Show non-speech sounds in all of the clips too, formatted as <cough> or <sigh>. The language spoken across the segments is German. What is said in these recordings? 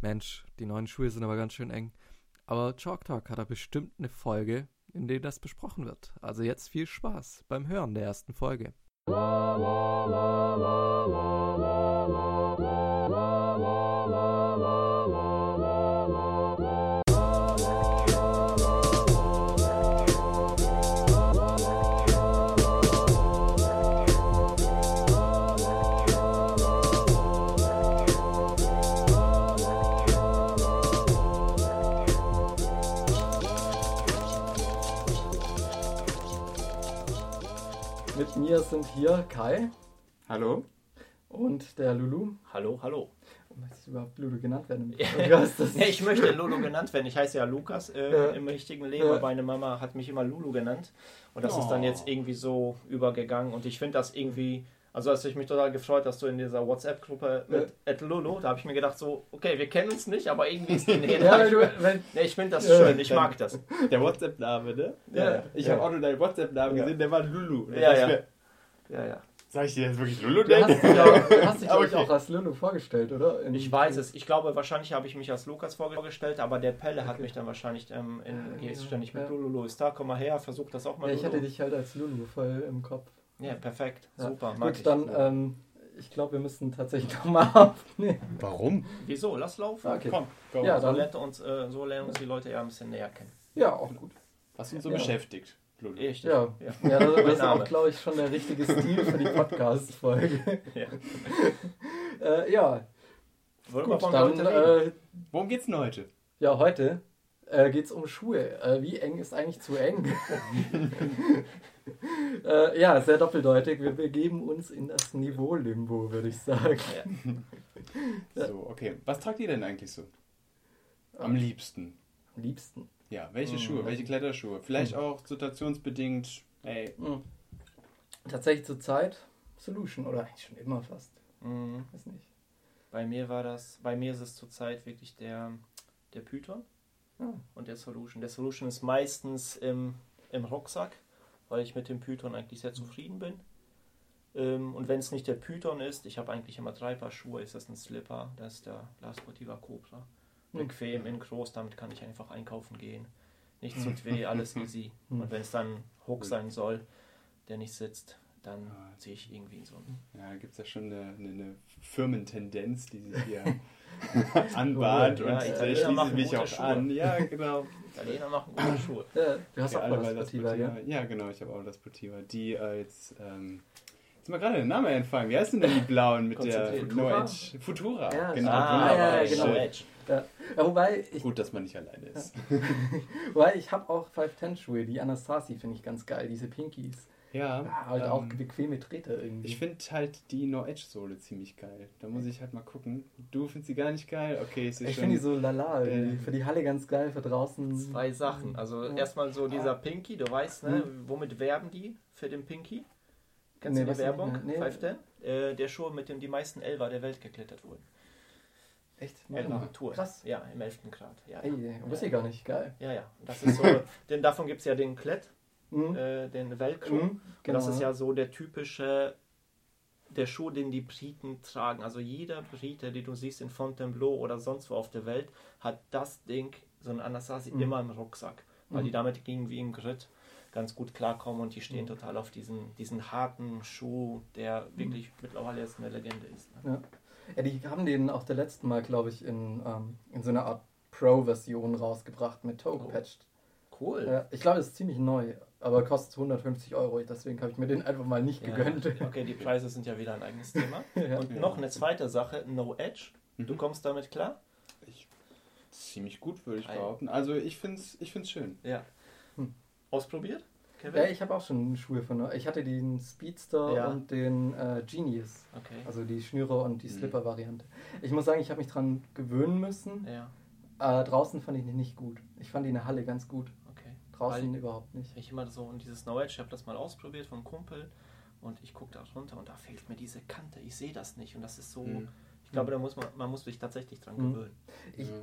Mensch, die neuen Schuhe sind aber ganz schön eng. Aber Chalk Talk hat da bestimmt eine Folge, in der das besprochen wird. Also jetzt viel Spaß beim Hören der ersten Folge. Mit mir sind hier Kai Hallo? und der Lulu. Hallo, hallo. Möchtest du überhaupt Lulu genannt werden? <laughs> Ja. Nee, ich möchte Lulu genannt werden. Ich heiße ja Lukas äh, Ja. im richtigen Leben, Ja. meine Mama hat mich immer Lulu genannt. Und das ist Oh. dann jetzt irgendwie so übergegangen. Und ich finde das irgendwie, also als ich mich total gefreut, dass du in dieser WhatsApp-Gruppe mit at Lulu, da habe ich mir gedacht so, okay, wir kennen uns nicht, aber irgendwie ist die <laughs> Nähe ja, weil, Nee, ich finde das Ja. schön, ich mag das. Der WhatsApp-Name, ne? Ja. Ich Ja. habe auch nur deinen WhatsApp-Namen Ja. gesehen, der war Lulu. Ja, ja. wär- Ja, ja. Sag ich dir jetzt wirklich Lulu? du <laughs> hast dich, denn? auch, du hast dich glaub ich, Okay. auch als Lulu vorgestellt, oder? In- Ich weiß es. Ich glaube, wahrscheinlich habe ich mich als Lukas vorgestellt, aber der Pelle hat Okay. mich dann wahrscheinlich ähm, in, Ja, ständig ja. mit Lulu, Lulu ist da, komm mal her, versuch das auch mal. Ja, ich hatte dich halt als Lulu voll im Kopf. Ja, perfekt. Ja. Super. Mag Gut, ich. dann, ähm, ich glaube, wir müssen tatsächlich <laughs> nochmal aufnehmen. Warum? Wieso? Lass laufen. Okay. Komm, komm. Ja, So, dann- lernt uns, äh, so lernen uns die Leute ja ein bisschen näher kennen. Ja, auch gut. Was uns so Ja. beschäftigt, Lulu. Richtig. Ja, Ja. ja das, das ist auch, glaube ich, schon der richtige Stil für die Podcast-Folge. Ja. <laughs> äh, ja, Wollen wir gut, von dann, äh, Worum geht's denn heute? ja, heute äh, geht es um Schuhe. Äh, wie eng ist eigentlich zu eng? <laughs> äh, ja, sehr doppeldeutig. Wir begeben uns in das Niveau-Limbo, würde ich sagen. Ja. So, okay. Was tragt ihr denn eigentlich so? Am liebsten. Am liebsten. Ja, welche Mhm. Schuhe? Welche Kletterschuhe? Vielleicht auch situationsbedingt. Ey, Hm. Tatsächlich zur Zeit Solution oder eigentlich schon immer fast. Mhm. Weiß nicht. Bei mir war das, bei mir ist es zurzeit wirklich der, der Python Ah. und der Solution. Der Solution ist meistens im, im Rucksack, weil ich mit dem Python eigentlich sehr zufrieden bin. Ähm, und wenn es nicht der Python ist, ich habe eigentlich immer drei Paar Schuhe, ist das ein Slipper, das ist der La Sportiva Cobra. Hm. Bequem, in groß, damit kann ich einfach einkaufen gehen. Nicht zu weh, <laughs> alles easy. Hm. Und wenn es dann Hook sein soll, der nicht sitzt, dann ziehe ich irgendwie so einen ja, da gibt's ja schon eine, eine, eine Firmentendenz, die sich hier <laughs> anbahnt. Ja, und Italiener da schließe machen ich mich gute auch Schuhe. an. Ja, genau. Italiener machen gute <laughs> Schuhe. Ja, du hast Ja, auch das Sportiva, ja? Ja, genau, ich habe auch das Sportiva. Die äh, jetzt, ähm, jetzt mal gerade den Namen entfallen. Wie heißen denn die blauen mit der. No Futura? Edge? Futura. Ja, genau. Ah, ja, genau. Edge. <laughs> Ja, wobei ich, Gut, dass man nicht alleine ist. <laughs> wobei ich habe auch 510 Schuhe, die Anastasi finde ich ganz geil, diese Pinkies. Ja, Ja, halt ähm, auch bequeme Treter irgendwie. Ich finde halt die No Edge Sohle ziemlich geil. Da muss ich halt mal gucken. Du findest sie gar nicht geil? Okay, ist Ich schon. finde die so lala, irgendwie. Äh, für die Halle ganz geil, für draußen. Zwei Sachen. Also Ja. erstmal so dieser Pinky, du weißt, ne, womit werben die für den Pinky? Kennst Nee, du die ich Werbung? Nee. 510? Äh, der Schuh, mit dem die meisten Elfer der Welt geklettert wurden. Echt? Elfer Tour. Krass. Ja, im 11. Grad. Ja, Ey, ja. wusste ich gar nicht, geil. ja, ja. <laughs> Das ist so, denn davon gibt es ja den Klett, Mhm. äh, den Velcro. Mhm, Und genau. das ist ja so der typische, der Schuh, den die Briten tragen. Also jeder Brite, den du siehst in Fontainebleau oder sonst wo auf der Welt, hat das Ding, so ein Anasazi, Mhm. immer im Rucksack. Weil Mhm. die damit irgendwie im Grid ganz gut klarkommen und die stehen total auf diesen, diesen harten Schuh, der wirklich mittlerweile jetzt eine Legende ist. Ne? Ja. Ja, die haben den auch der letzten Mal, glaube ich, in, ähm, in so einer Art Pro-Version rausgebracht mit Toe Oh. gepatcht. Cool. Ja, ich glaube, es ist ziemlich neu, aber kostet 150 Euro, deswegen habe ich mir den einfach mal nicht Ja, gegönnt. <laughs> okay, die Preise sind ja wieder ein eigenes Thema. <laughs> Ja. Und noch eine zweite Sache, No Edge. Du Mhm. kommst damit klar? Ich, ziemlich gut, würde ich behaupten. Also ich finde es ich find's schön. Ja. Hm. Ausprobiert? Kevin? Ja, ich habe auch schon Schuhe von. Ich hatte den Speedster Ja. und den äh, Genius. Okay. Also die Schnüre und die Mhm. Slipper-Variante. Ich muss sagen, ich habe mich dran gewöhnen müssen. Ja, Äh, draußen fand ich die nicht gut. Ich fand die in der Halle ganz gut. okay. Draußen Weil- überhaupt nicht. Ich immer so und dieses No Edge, ich habe das mal ausprobiert vom Kumpel und ich gucke da runter und da fehlt mir diese Kante. Ich sehe das nicht und das ist so. Mhm. Ich glaube, da muss man, man muss sich tatsächlich dran Mhm. gewöhnen. Ich- ja.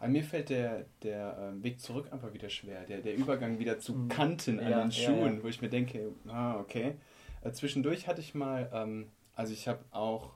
Aber mir fällt der, der ähm, Weg zurück einfach wieder schwer. Der, der Übergang wieder zu Mhm. Kanten an Ja, den Schuhen, ja. wo ich mir denke, ah, okay. Äh, zwischendurch hatte ich mal, ähm, also ich habe auch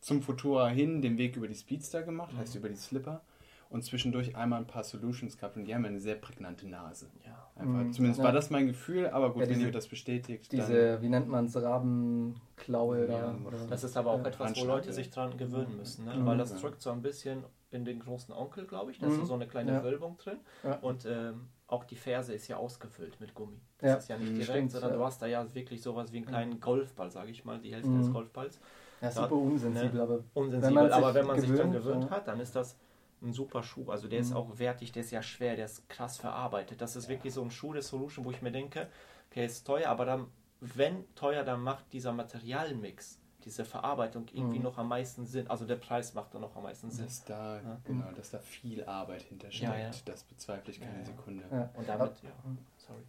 zum Futura hin den Weg über die Speedster gemacht, Mhm. heißt über die Slipper. Und zwischendurch einmal ein paar Solutions gehabt und die haben eine sehr prägnante Nase. Ja. Einfach, Mhm. Zumindest Ja. war das mein Gefühl, aber gut, Ja, wenn diese- ihr das bestätigt, Diese, wie nennt man es, Rabenklaue Ja, da? Oder? Das ist aber auch Ja. etwas, wo Leute sich dran gewöhnen müssen, ne? Mhm. weil das drückt so ein bisschen in den großen Onkel, glaube ich. Da ist Mhm. so eine kleine Ja. Wölbung drin. Ja. Und ähm, auch die Ferse ist ja ausgefüllt mit Gummi. Das Ja. ist ja nicht Mhm. direkt, Stimmt, sondern du hast da ja wirklich sowas wie einen kleinen Golfball, sage ich mal, die Hälfte Mhm. des Golfballs. ja, super unsensibel, aber Unsensibel, sich aber wenn man sich dann gewöhnt, gewöhnt hat, dann ist das ein super Schuh. Also der ist Mhm. auch wertig, der ist ja schwer, der ist krass verarbeitet. Das ist wirklich so ein Schuh der Solution, wo ich mir denke, okay, ist teuer, aber dann, wenn teuer, dann macht dieser Materialmix, diese Verarbeitung irgendwie Mhm. noch am meisten Sinn. Also der Preis macht dann noch am meisten Sinn. dass da, Ja. genau, dass da viel Arbeit hintersteckt, Ja, ja. das bezweifle ich keine Ja, ja. Sekunde. ja. Und damit, ja, sorry.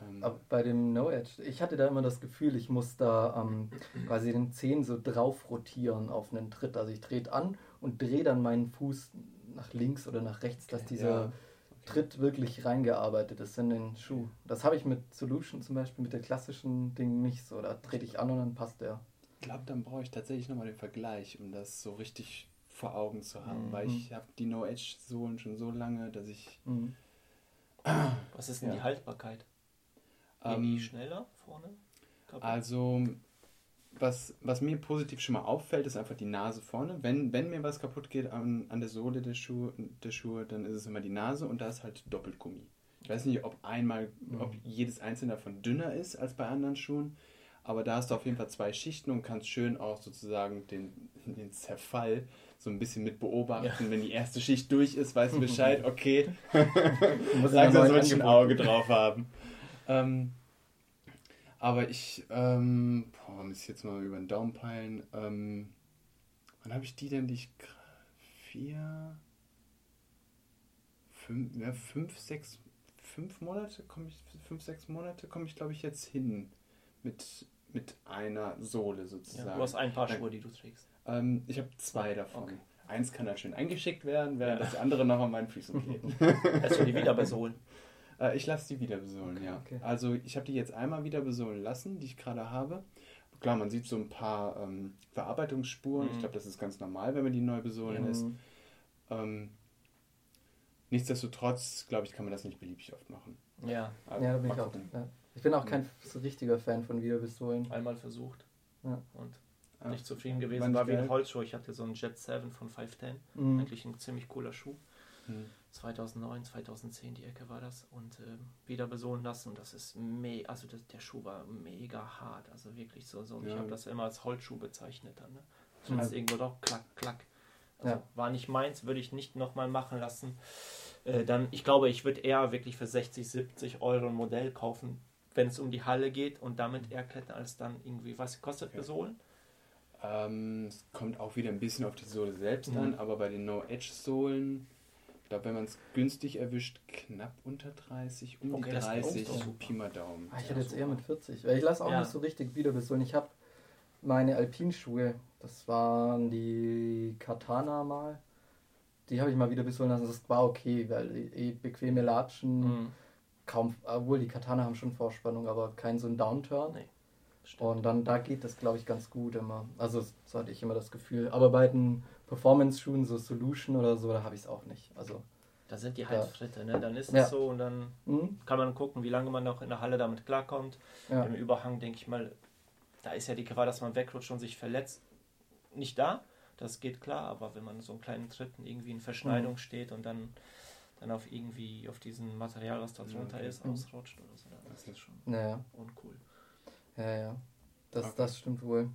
Ähm, Aber bei dem No Edge, ich hatte da immer das Gefühl, ich muss da ähm, quasi den Zehen so drauf rotieren auf einen Tritt. Also ich drehe an und drehe dann meinen Fuß nach links oder nach rechts, dass Okay, dieser ja. Tritt wirklich reingearbeitet ist in den Schuh. Das habe ich mit Solution zum Beispiel, mit der klassischen Ding nicht so. Da trete ich an und dann passt der. Ich glaube, dann brauche ich tatsächlich nochmal den Vergleich, um das so richtig vor Augen zu haben, Mhm. weil ich habe die No-Edge-Sohlen schon so lange, dass ich Mhm. <clears throat> Was ist denn Ja. die Haltbarkeit? Gehen die ähm, schneller vorne? kaputt? Also, was, was mir positiv schon mal auffällt, ist einfach die Nase vorne. Wenn, wenn mir was kaputt geht an, an der Sohle der Schuhe, der Schuhe, dann ist es immer die Nase und da ist halt Doppelgummi. Ich weiß nicht, ob einmal, ob jedes einzelne davon dünner ist als bei anderen Schuhen, aber da hast du auf jeden Fall zwei Schichten und kannst schön auch sozusagen den, <laughs> den Zerfall so ein bisschen mit beobachten. Wenn die erste Schicht durch ist, weißt du Bescheid, <laughs> okay, Muss Langsam ich sollte ich ein Auge drauf haben. ähm, aber ich, ähm, boah, muss ich jetzt mal über den Daumen peilen. Ähm, wann habe ich die denn, die ich vier, fünf, ja, fünf, sechs, fünf Monate komme ich, fünf, sechs Monate komme ich, glaube ich, jetzt hin mit, mit einer Sohle ja, sozusagen. du hast ein paar. Schuhe, die du trägst. Ähm, ich habe zwei davon. Okay. Eins kann halt schön eingeschickt werden, während Ja. das andere noch an meinen Füßen <laughs> klebt. Lässt du die wieder besohlen? <laughs> Äh, ich lasse die wieder besohlen, Okay, ja. okay. Also ich habe die jetzt einmal wieder besohlen lassen, die ich gerade habe. Klar, man sieht so ein paar ähm, Verarbeitungsspuren. Mhm. Ich glaube, das ist ganz normal, wenn man die neu besohlen lässt. Mhm. Ähm, nichtsdestotrotz, glaube ich, kann man das nicht beliebig oft machen. Ja, Also, Ja, da bin ich auch. Ja. Ich bin auch kein so richtiger Fan von Wiederbesohlen. einmal versucht Ja. und Ja. nicht zufrieden gewesen. Wann War wie ein? Holzschuh. Ich hatte so einen Jet 7 von 510. Mhm. Eigentlich ein ziemlich cooler Schuh. Hm. 2009, 2010 die Ecke war das und ähm, wieder besohlen lassen und das ist me also das, der Schuh war mega hart, also wirklich so, so. Und ich Ja. habe das immer als Holzschuh bezeichnet dann, ne? Trittst Ja. irgendwo doch, klack, klack. Also Ja. war nicht meins, würde ich nicht nochmal machen lassen. Äh, dann, ich glaube, ich würde eher wirklich für 60, 70 Euro ein Modell kaufen, wenn es um die Halle geht und damit eher klettern, als dann irgendwie, was kostet Okay. besohlen? Ähm, es kommt auch wieder ein bisschen auf die Sohle selbst Mhm. an, aber bei den No-Edge-Sohlen, ich glaube, wenn man es günstig erwischt, knapp unter 30, um Okay, die das ist 30, doch super. Pi mal Daumen. Ah, ich hätte jetzt super. eher mit 40. Weil ich lasse auch Ja. nicht so richtig Wiederbesohlen. Ich habe meine Alpinschuhe, das waren die Katana mal. Die habe ich mal wieder besohlen lassen. Das war okay, weil eh bequeme Latschen, Mhm. Kaum, obwohl die Katana haben schon Vorspannung, aber kein so ein Downturn. Nee. Stimmt. Und dann da geht das, glaube ich, ganz gut immer. Also so hatte ich immer das Gefühl. Aber bei den Performance-Schuhen, so Solution oder so, da habe ich es auch nicht. Also, Da sind die halt Ja. Ne? Dann ist es Ja. so und dann hm, kann man gucken, wie lange man noch in der Halle damit klarkommt. ja. Im Überhang denke ich mal, da ist ja die Gefahr, dass man wegrutscht und sich verletzt, nicht da. Das geht klar, aber wenn man so einen kleinen Tritten irgendwie in Verschneidung Mhm. steht und dann, dann auf irgendwie auf diesem Material, was da drunter okay. ist, Mhm. ausrutscht oder so, Das ist schon Naja, uncool. ja, ja. Das, Okay. das stimmt wohl.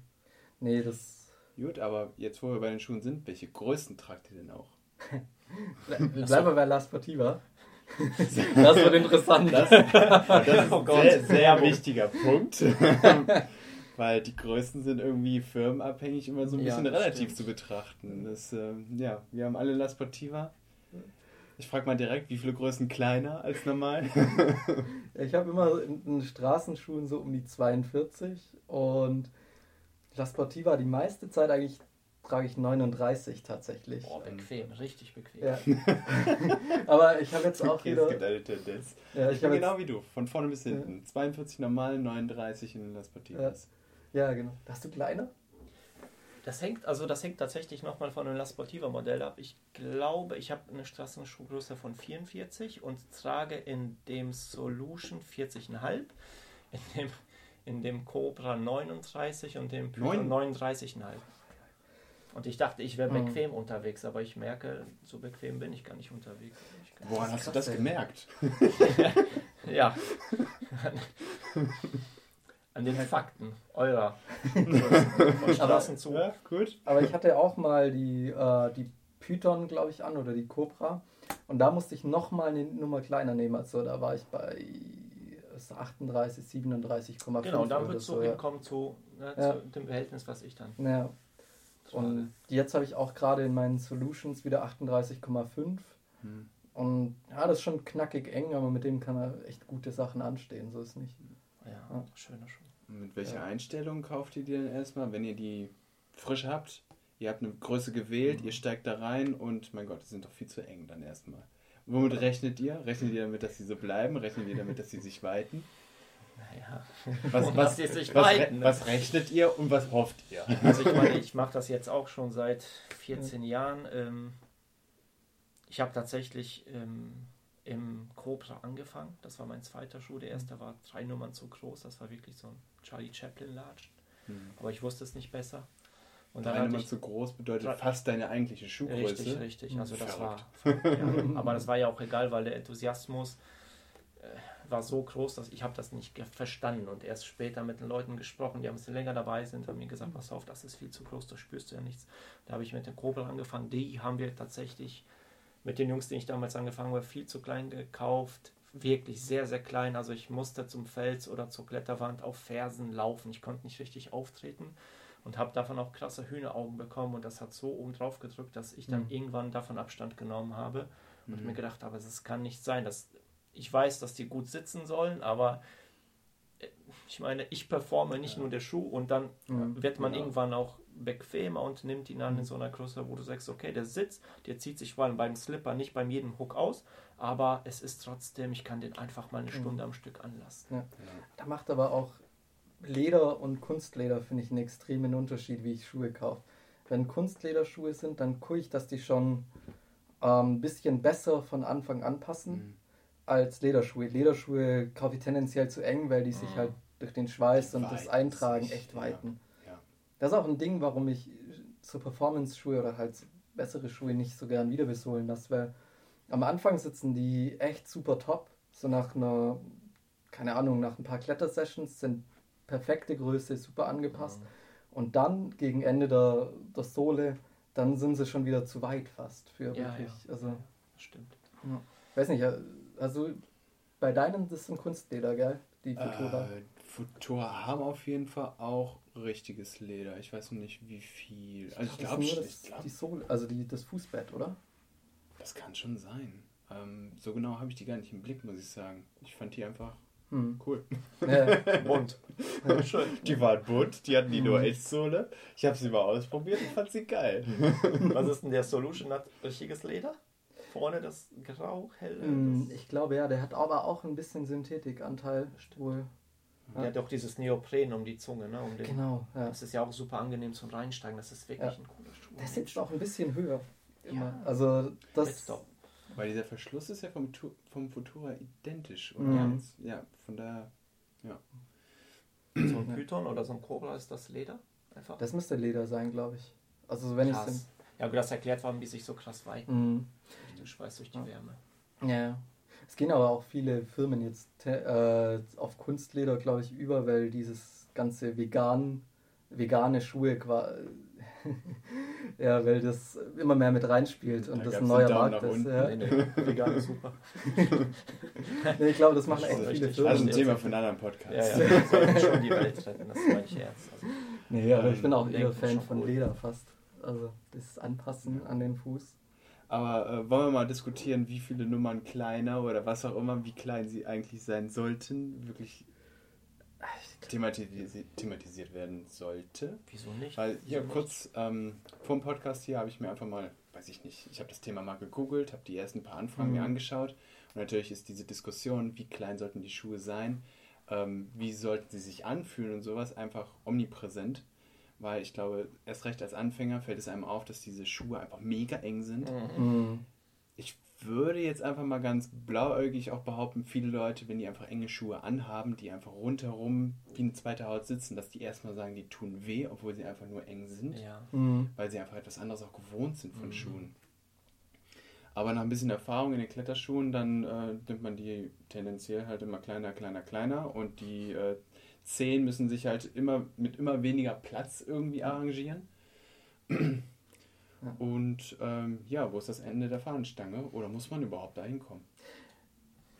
Nee, das. Gut, aber jetzt, wo wir bei den Schuhen sind, welche Größen tragt ihr denn auch? <laughs> <laughs> Bleiben wir bei La Sportiva. <laughs> Das wird interessant. Das, das ist Oh ein sehr, sehr wichtiger Punkt. Weil die Größen sind irgendwie firmenabhängig immer so ein Ja, bisschen das relativ stimmt. zu betrachten. Das, ähm, ja, wir haben alle La Sportiva. Ich frage mal direkt, wie viele Größen kleiner als normal? <laughs> Ich habe immer in, in Straßenschuhen so um die 42 und La Sportiva die meiste Zeit eigentlich trage ich 39 tatsächlich. Boah, bequem, richtig bequem. Ja. <laughs> Aber ich habe jetzt auch Okay, es wieder. gibt eine Tendenz. Ja, Ich ich bin genau jetzt, wie du, von vorne bis hinten. 42 normal, 39 in La Sportivas. ja, genau. Hast du kleiner? Das hängt, also das hängt tatsächlich nochmal von dem La Sportiva Modell ab. Ich glaube, ich habe eine Straßenschuhgröße von 44 und trage in dem Solution 40,5, in dem, in dem Cobra 39 und dem Python 39,5. Und ich dachte, ich wäre Mhm. bequem unterwegs, aber ich merke, so bequem bin ich gar nicht unterwegs. Woran hast du das gemerkt? <laughs> Ja. <laughs> <laughs> An den Fakten eurer <laughs> von Straßen zu. Ja, gut. Aber ich hatte auch mal die, äh, die Python, glaube ich, an oder die Cobra. Und da musste ich nochmal eine Nummer kleiner nehmen. Also da war ich bei ist 38, 37,5. Genau, und dann oder würdest so, du ja. hinkommen zu, ne, Ja. zu dem Verhältnis, was ich dann Ja. Und jetzt habe ich auch gerade in meinen Solutions wieder 38,5. Hm. Und ja, das ist schon knackig eng, aber mit dem kann er echt gute Sachen anstehen. So ist nicht. Ja, Ja. schöner Schuh. Mit welcher Ja. Einstellung kauft ihr die denn erstmal, wenn ihr die frisch habt? Ihr habt eine Größe gewählt, Mhm. ihr steigt da rein und mein Gott, die sind doch viel zu eng dann erstmal. Womit rechnet ihr? Rechnet ihr damit, dass sie so bleiben? Rechnet ihr damit, dass sie sich weiten? Naja. Was, <laughs> was, dass sie sich was, weiten, ne? was rechnet ihr und was hofft ihr? Also ich meine, ich mache das jetzt auch schon seit 14 Jahren. Ähm, ich habe tatsächlich ähm, im Cobra angefangen. Das war mein zweiter Schuh. Der erste war drei Nummern zu groß. Das war wirklich so ein Charlie Chaplin Large. Hm. Aber ich wusste es nicht besser. Und Drei hatte Nummer ich zu groß bedeutet fast deine eigentliche Schuhgröße. Richtig, richtig. Also das war. <laughs> Ja, aber das war ja auch egal, weil der Enthusiasmus äh, war so groß, dass ich habe das nicht verstanden und erst später mit den Leuten gesprochen, die ein bisschen länger dabei sind, haben mir gesagt, pass auf, das ist viel zu groß, da spürst du ja nichts. Da habe ich mit dem Kobel angefangen. Die haben wir tatsächlich mit den Jungs, die ich damals angefangen habe, viel zu klein gekauft. Wirklich sehr, sehr klein. Also ich musste zum Fels oder zur Kletterwand auf Fersen laufen. Ich konnte nicht richtig auftreten und habe davon auch krasse Hühneraugen bekommen und das hat so oben drauf gedrückt, dass ich dann Mhm. irgendwann davon Abstand genommen habe und Mhm. mir gedacht habe, es kann nicht sein, dass ich weiß, dass die gut sitzen sollen, aber äh, ich meine, ich performe nicht Ja. nur der Schuh und dann Mhm. wird man Genau. irgendwann auch bequemer und nimmt ihn an in Mhm. so einer Größe, wo du sagst, okay, der Sitz, der zieht sich vor allem beim Slipper nicht beim jedem Hook aus, aber es ist trotzdem, ich kann den einfach mal eine Mhm. Stunde am Stück anlassen. Ja. Da macht aber auch Leder und Kunstleder, finde ich, einen extremen Unterschied, wie ich Schuhe kaufe. Wenn Kunstlederschuhe sind, dann gucke ich, dass die schon ein ähm, bisschen besser von Anfang an passen Hm. als Lederschuhe. Lederschuhe kaufe ich tendenziell zu eng, weil die sich Mhm. halt durch den Schweiß Die und das Eintragen echt weiten. Ja. Das ist auch ein Ding, warum ich so Performance-Schuhe oder halt bessere Schuhe nicht so gern wieder besohlen lasse, weil am Anfang sitzen die echt super top. So nach einer, keine Ahnung, nach ein paar Klettersessions sind perfekte Größe, super angepasst. Und dann gegen Ende der, der Sohle, dann sind sie schon wieder zu weit fast für Ja, wirklich. ja. Also, stimmt. weiß nicht, also bei deinen, das sind Kunstleder, gell? Die Futura. Äh, Futura haben auf jeden Fall auch richtiges Leder. Ich weiß noch nicht, wie viel. Also ich Das glaube, ich das, glaub, die Sohle, also die, das Fußbett, oder? das kann schon sein. Ähm, so genau habe ich die gar nicht im Blick, muss ich sagen. Ich fand die einfach Hm. cool. Ja. Bunt. <laughs> Die waren bunt, die hatten die nur Echtsohle. Ich habe sie mal ausprobiert und fand sie geil. <laughs> Was ist denn der Solution? Hat richtiges Leder? Vorne das grau, helle. Hm, Ich glaube ja, der hat aber auch ein bisschen Synthetikanteil. Wohl. Der hat auch dieses Neopren um die Zunge, ne? Um den, Genau, ja. Das ist ja auch super angenehm zum Reinsteigen. Das ist wirklich Ja. ein cooler Schuh. Der sitzt auch ein bisschen höher. Immer. Ja. Also das. Weil dieser Verschluss ist ja vom, vom Futura identisch. Oder? Mhm. Ja, von daher. So ein Python oder so ein Cobra ist das Leder? Einfach. Das müsste Leder sein, glaube ich. Also wenn ich. Ja, gut, das erklärt, warum die sich so krass weiten. Mhm. Durch den Schweiß durch die Ja. Wärme. Ja. Es gehen aber auch viele Firmen jetzt äh, auf Kunstleder, glaube ich, über, weil dieses ganze vegan, vegane Schuhe quasi. <laughs> ja, weil das immer mehr mit reinspielt und Da das ein neuer Markt ist. Ja. Nee, nee, vegan ist super. <laughs> Nee, ich glaube, das machen Das echt ist viele. Firmen. Also ein Thema für einen anderen Podcast. Ja, ja, sollten schon die Welt retten, das ist mein Scherz. Also, Nee, aber ich bin auch Ähm, eher Fan von. Leder fast. Also das Anpassen an den Fuß. Aber äh, wollen wir mal diskutieren, wie viele Nummern kleiner oder was auch immer, wie klein sie eigentlich sein sollten, wirklich thematisi thematisiert werden sollte. wieso nicht? Weil hier Wieso kurz ähm, vor dem Podcast hier habe ich mir einfach mal, weiß ich nicht, ich habe das Thema mal gegoogelt, habe die ersten paar Anfragen Mhm. mir angeschaut und natürlich ist diese Diskussion, wie klein sollten die Schuhe sein, ähm, wie sollten sie sich anfühlen und sowas einfach omnipräsent. Weil ich glaube, erst recht als Anfänger fällt es einem auf, dass diese Schuhe einfach mega eng sind. Mhm. Ich würde jetzt einfach mal ganz blauäugig auch behaupten, viele Leute, wenn die einfach enge Schuhe anhaben, die einfach rundherum wie eine zweite Haut sitzen, dass die erstmal sagen, die tun weh, obwohl sie einfach nur eng sind, Ja. Mhm. weil sie einfach etwas anderes auch gewohnt sind von Mhm. Schuhen. Aber nach ein bisschen Erfahrung in den Kletterschuhen, dann äh, nimmt man die tendenziell halt immer kleiner, kleiner, kleiner und die äh, Zehen müssen sich halt immer mit immer weniger Platz irgendwie arrangieren. Und ähm, ja, wo ist das Ende der Fahnenstange? Oder muss man überhaupt da hinkommen?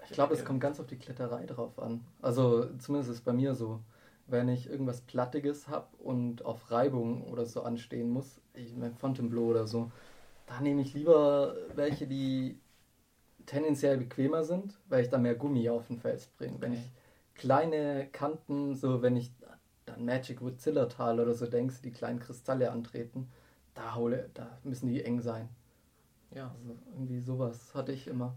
Ich glaube, es kommt ganz auf die Kletterei drauf an. Also zumindest ist es bei mir so. Wenn ich irgendwas Plattiges habe und auf Reibung oder so anstehen muss, ich mein Fontainebleau oder so, da nehme ich lieber welche, die tendenziell bequemer sind, weil ich da mehr Gummi auf den Fels bringe. Wenn Okay. ich kleine Kanten, so wenn ich dann Magic Wood Zillertal oder so denkst, die kleinen Kristalle antreten, da hole, da müssen die eng sein. Ja, Also irgendwie sowas hatte ich immer.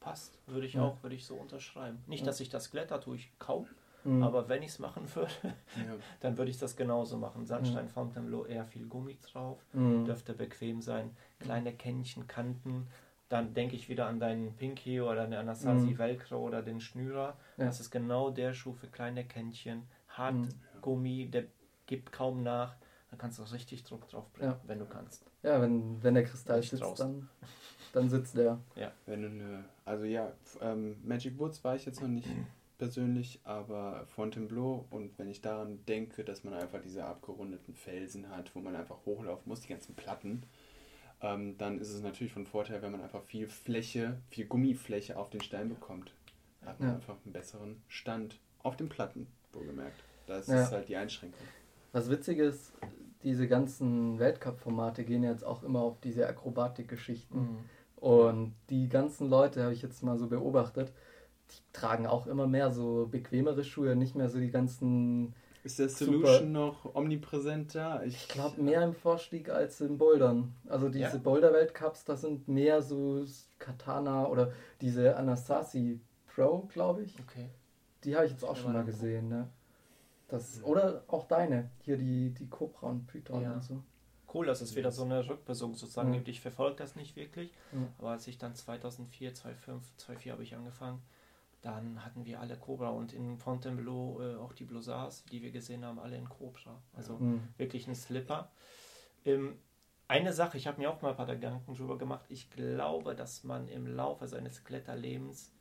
passt. Würde ich Ja. auch, würde ich so unterschreiben. Nicht, Ja. dass ich das Kletter tue ich kaum, Mhm. aber wenn ich es machen würde, Ja. <laughs> dann würde ich das genauso machen. Sandstein Fontainebleau eher viel Gummi drauf, Mhm. dürfte bequem sein. Kleine Kännchen, Kanten. Dann denke ich wieder an deinen Pinky oder den Anasazi Mhm. Velcro oder den Schnürer. Ja. Das ist genau der Schuh für kleine Kännchen. Hart Mhm. Gummi, der gibt kaum nach. Da kannst du auch richtig Druck drauf bringen, Ja. wenn du kannst. Ja, wenn, wenn der Kristall sitzt, draußen. dann, dann sitzt der. Wenn du eine, also ja, ähm, Magic Woods war ich jetzt noch nicht persönlich, aber Fontainebleau und wenn ich daran denke, dass man einfach diese abgerundeten Felsen hat, wo man einfach hochlaufen muss, die ganzen Platten, ähm, dann ist es natürlich von Vorteil, wenn man einfach viel Fläche, viel Gummifläche auf den Stein bekommt. Da hat man Ja. einfach einen besseren Stand auf den Platten, wohlgemerkt. Das Ja. ist halt die Einschränkung. Was witzig ist, diese ganzen Weltcup-Formate gehen jetzt auch immer auf diese Akrobatik-Geschichten. Mhm. Und die ganzen Leute, habe ich jetzt mal so beobachtet, die tragen auch immer mehr so bequemere Schuhe, nicht mehr so die ganzen, Ist der Super. Solution noch omnipräsent da? ich glaube, mehr im Vorstieg als im Bouldern. Also diese Ja. Boulder-Weltcups, das sind mehr so Katana oder diese Anasazi Pro, glaube ich. Okay. Die habe ich jetzt auch Ja, schon mal gesehen, ne? Das, oder auch deine, hier die, die Cobra und Python Ja. und so. Cool, dass es wieder so eine Rückbesserung sozusagen Ja. gibt. Ich verfolge das nicht wirklich, Ja. aber als ich dann 2004, 2005, 2004 habe ich angefangen, dann hatten wir alle Cobra und in Fontainebleau äh, auch die Blousars, die wir gesehen haben, alle in Cobra. Also Mhm. wirklich ein Slipper. Ähm, eine Sache, ich habe mir auch mal ein paar Gedanken drüber gemacht. Ich glaube, dass man im Laufe seines Kletterlebens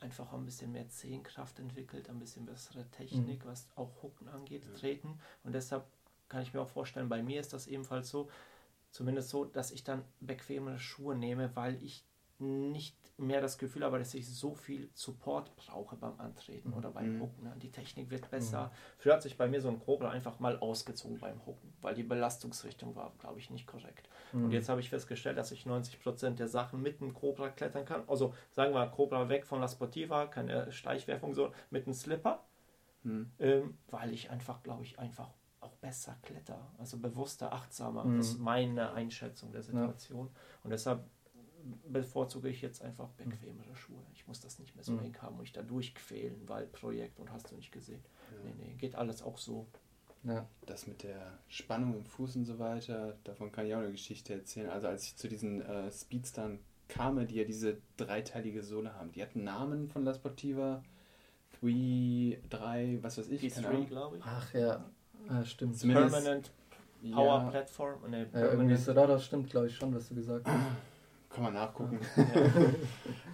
einfach ein bisschen mehr Zehenkraft entwickelt, ein bisschen bessere Technik, was auch Hucken angeht, Ja. Treten. Und deshalb kann ich mir auch vorstellen, bei mir ist das ebenfalls so, zumindest so, dass ich dann bequemere Schuhe nehme, weil ich nicht mehr das Gefühl habe, dass ich so viel Support brauche beim Antreten oder beim Mhm. Hucken. Die Technik wird besser. Früher hat sich bei mir so ein Cobra einfach mal ausgezogen beim Hucken, weil die Belastungsrichtung war, glaube ich, nicht korrekt. Und Mhm. jetzt habe ich festgestellt, dass ich 90% der Sachen mit einem Cobra klettern kann. Also sagen wir Cobra weg von La Sportiva, keine Steichwerfung, so mit einem Slipper, Hm. ähm, weil ich einfach, glaube ich, einfach auch besser kletter. Also bewusster, achtsamer. Mhm. Das ist meine Einschätzung der Situation. Und deshalb bevorzuge ich jetzt einfach bequemere Schuhe. Ich muss das nicht mehr so Mhm. eng haben und ich da durchquälen, weil Projekt und hast du nicht gesehen. Ja. Nee, nee, geht alles auch so. Ja. Das mit der Spannung im Fuß und so weiter, davon kann ich auch eine Geschichte erzählen. Also als ich zu diesen äh, Speedstern kam, die ja diese dreiteilige Sohle haben, die hatten Namen von La Sportiva, 3, 3, was weiß ich, keine P3, Ahnung. glaube ich. Ach ja, ah, stimmt. Zumindest- Permanent Power Ja, Platform. Nee, Ja, irgendwie Permanent. so, da, das stimmt, glaube ich, schon, was du gesagt hast. <clears throat> kann man nachgucken. Ja. <laughs>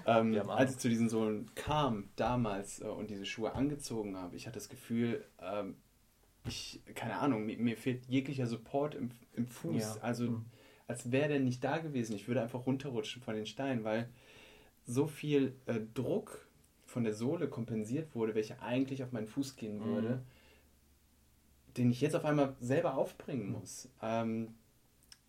Ähm, als ich zu diesen Sohlen kam damals äh, und diese Schuhe angezogen habe, ich hatte das Gefühl, ähm, ich, keine Ahnung, mir, mir fehlt jeglicher Support im, im Fuß. Ja. Also Mhm. als wäre der nicht da gewesen. Ich würde einfach runterrutschen von den Steinen, weil so viel äh, Druck von der Sohle kompensiert wurde, welcher eigentlich auf meinen Fuß gehen Mhm. würde, den ich jetzt auf einmal selber aufbringen muss. Ähm,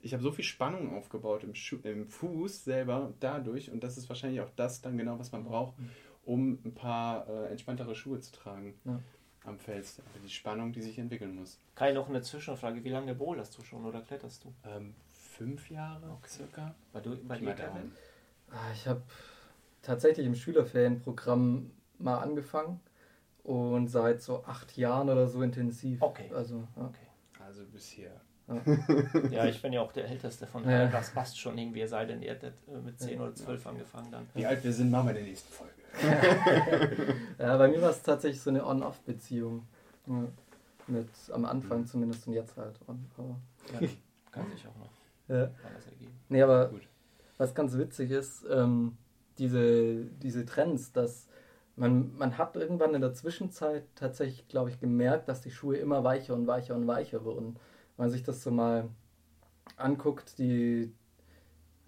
ich habe so viel Spannung aufgebaut im, Schu im Fuß selber dadurch und das ist wahrscheinlich auch das dann genau, was man braucht, um ein paar äh, entspanntere Schuhe zu tragen Ja. am Fels. Also die Spannung, die sich entwickeln muss. Kai, noch eine Zwischenfrage. Wie lange bohlerst du schon oder kletterst du? Ähm, fünf Jahre circa? Bei, du, bei dir, Kevin? Ah, Ich habe tatsächlich im Schülerferienprogramm mal angefangen und seit so acht Jahren oder so intensiv. Okay. Also, ja. Okay. also bis hier. Ja, ich bin ja auch der Älteste von Ja. das passt schon irgendwie, es sei denn, ihr hättet äh, mit 10 oder 12 angefangen dann. Wie alt wir sind, machen wir in der nächsten Folge. <laughs> Ja, bei mir war es tatsächlich so eine On-Off-Beziehung. Ja. Mit am Anfang Mhm. zumindest und jetzt halt. On, aber, Ja, kann sich auch noch <laughs> ja. alles ergeben. Nee, aber Gut. was ganz witzig ist, ähm, diese, diese Trends, dass man, man hat irgendwann in der Zwischenzeit tatsächlich, glaube ich, gemerkt, dass die Schuhe immer weicher und weicher und weicher wurden. Wenn man sich das so mal anguckt, die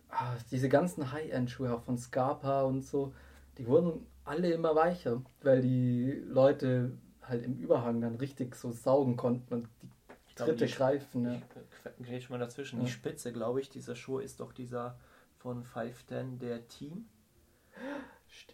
ah, diese ganzen High-End-Schuhe auch von Scarpa und so, die wurden alle immer weicher, weil die Leute halt im Überhang dann richtig so saugen konnten und die Ich glaube, Tritte die- greifen. Ja. Ich grätsch mal dazwischen. Ja. Die Spitze, glaube ich, dieser Schuh ist doch dieser von 510, der Team.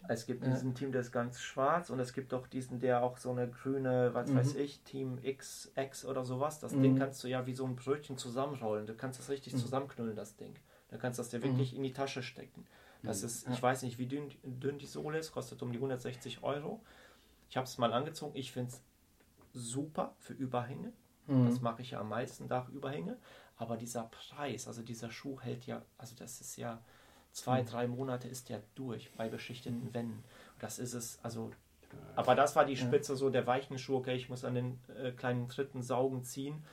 Es gibt Ja. diesen Team, der ist ganz schwarz und es gibt auch diesen, der auch so eine grüne, was Mhm. weiß ich, Team XX oder sowas. Das Mhm. Ding kannst du ja wie so ein Brötchen zusammenrollen. Du kannst das richtig Mhm. zusammenknüllen, das Ding. Du kannst das dir Mhm. wirklich in die Tasche stecken. Das Mhm. ist, Ja. ich weiß nicht, wie dünn, dünn die Sohle ist, kostet um die 160 Euro. Ich habe es mal angezogen. Ich finde es super für Überhänge. Mhm. Das mache ich ja am meisten Dachüberhänge. Aber dieser Preis, also dieser Schuh hält ja, also das ist ja zwei, Mhm. drei Monate ist der durch bei beschichteten Wänden. Das ist es, also, aber das war die. Spitze so der weichen Schuh. Okay, ich muss an den äh, kleinen Tritten saugen, ziehen.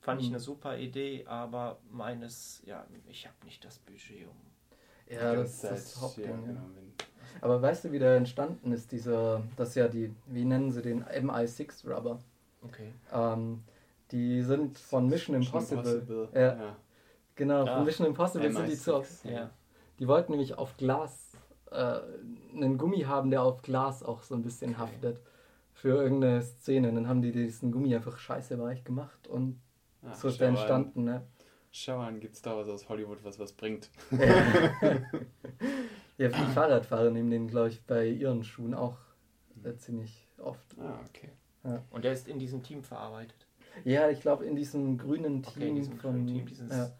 Fand ich Mhm. eine super Idee, aber meines, ja, ich habe nicht das Budget um. Ja, das ist Zeit, das Hauptding. ja, genau, Aber weißt du, wie der entstanden ist, dieser, das ist ja die, wie nennen sie den, MI6 Rubber. Okay. Ähm, die sind von Mission Impossible. Impossible, Ja, ja. genau, Ah. von Mission Impossible sind die zu MI6, Ja. Die wollten nämlich auf Glas äh, einen Gummi haben, der auf Glas auch so ein bisschen Okay. haftet. Für irgendeine Szene. Und dann haben die diesen Gummi einfach scheiße weich gemacht und Ach, so ist der entstanden. Ne? Schau an, gibt's da was aus Hollywood, was was bringt? <laughs> ja, viele Fahrradfahrer nehmen den, glaube ich, bei ihren Schuhen auch äh, ziemlich oft. Ah, okay. Und der ist in diesem Team verarbeitet. Ja, ich glaube, in diesem grünen Okay, Team in diesem von. grünen Team, dieses, ja.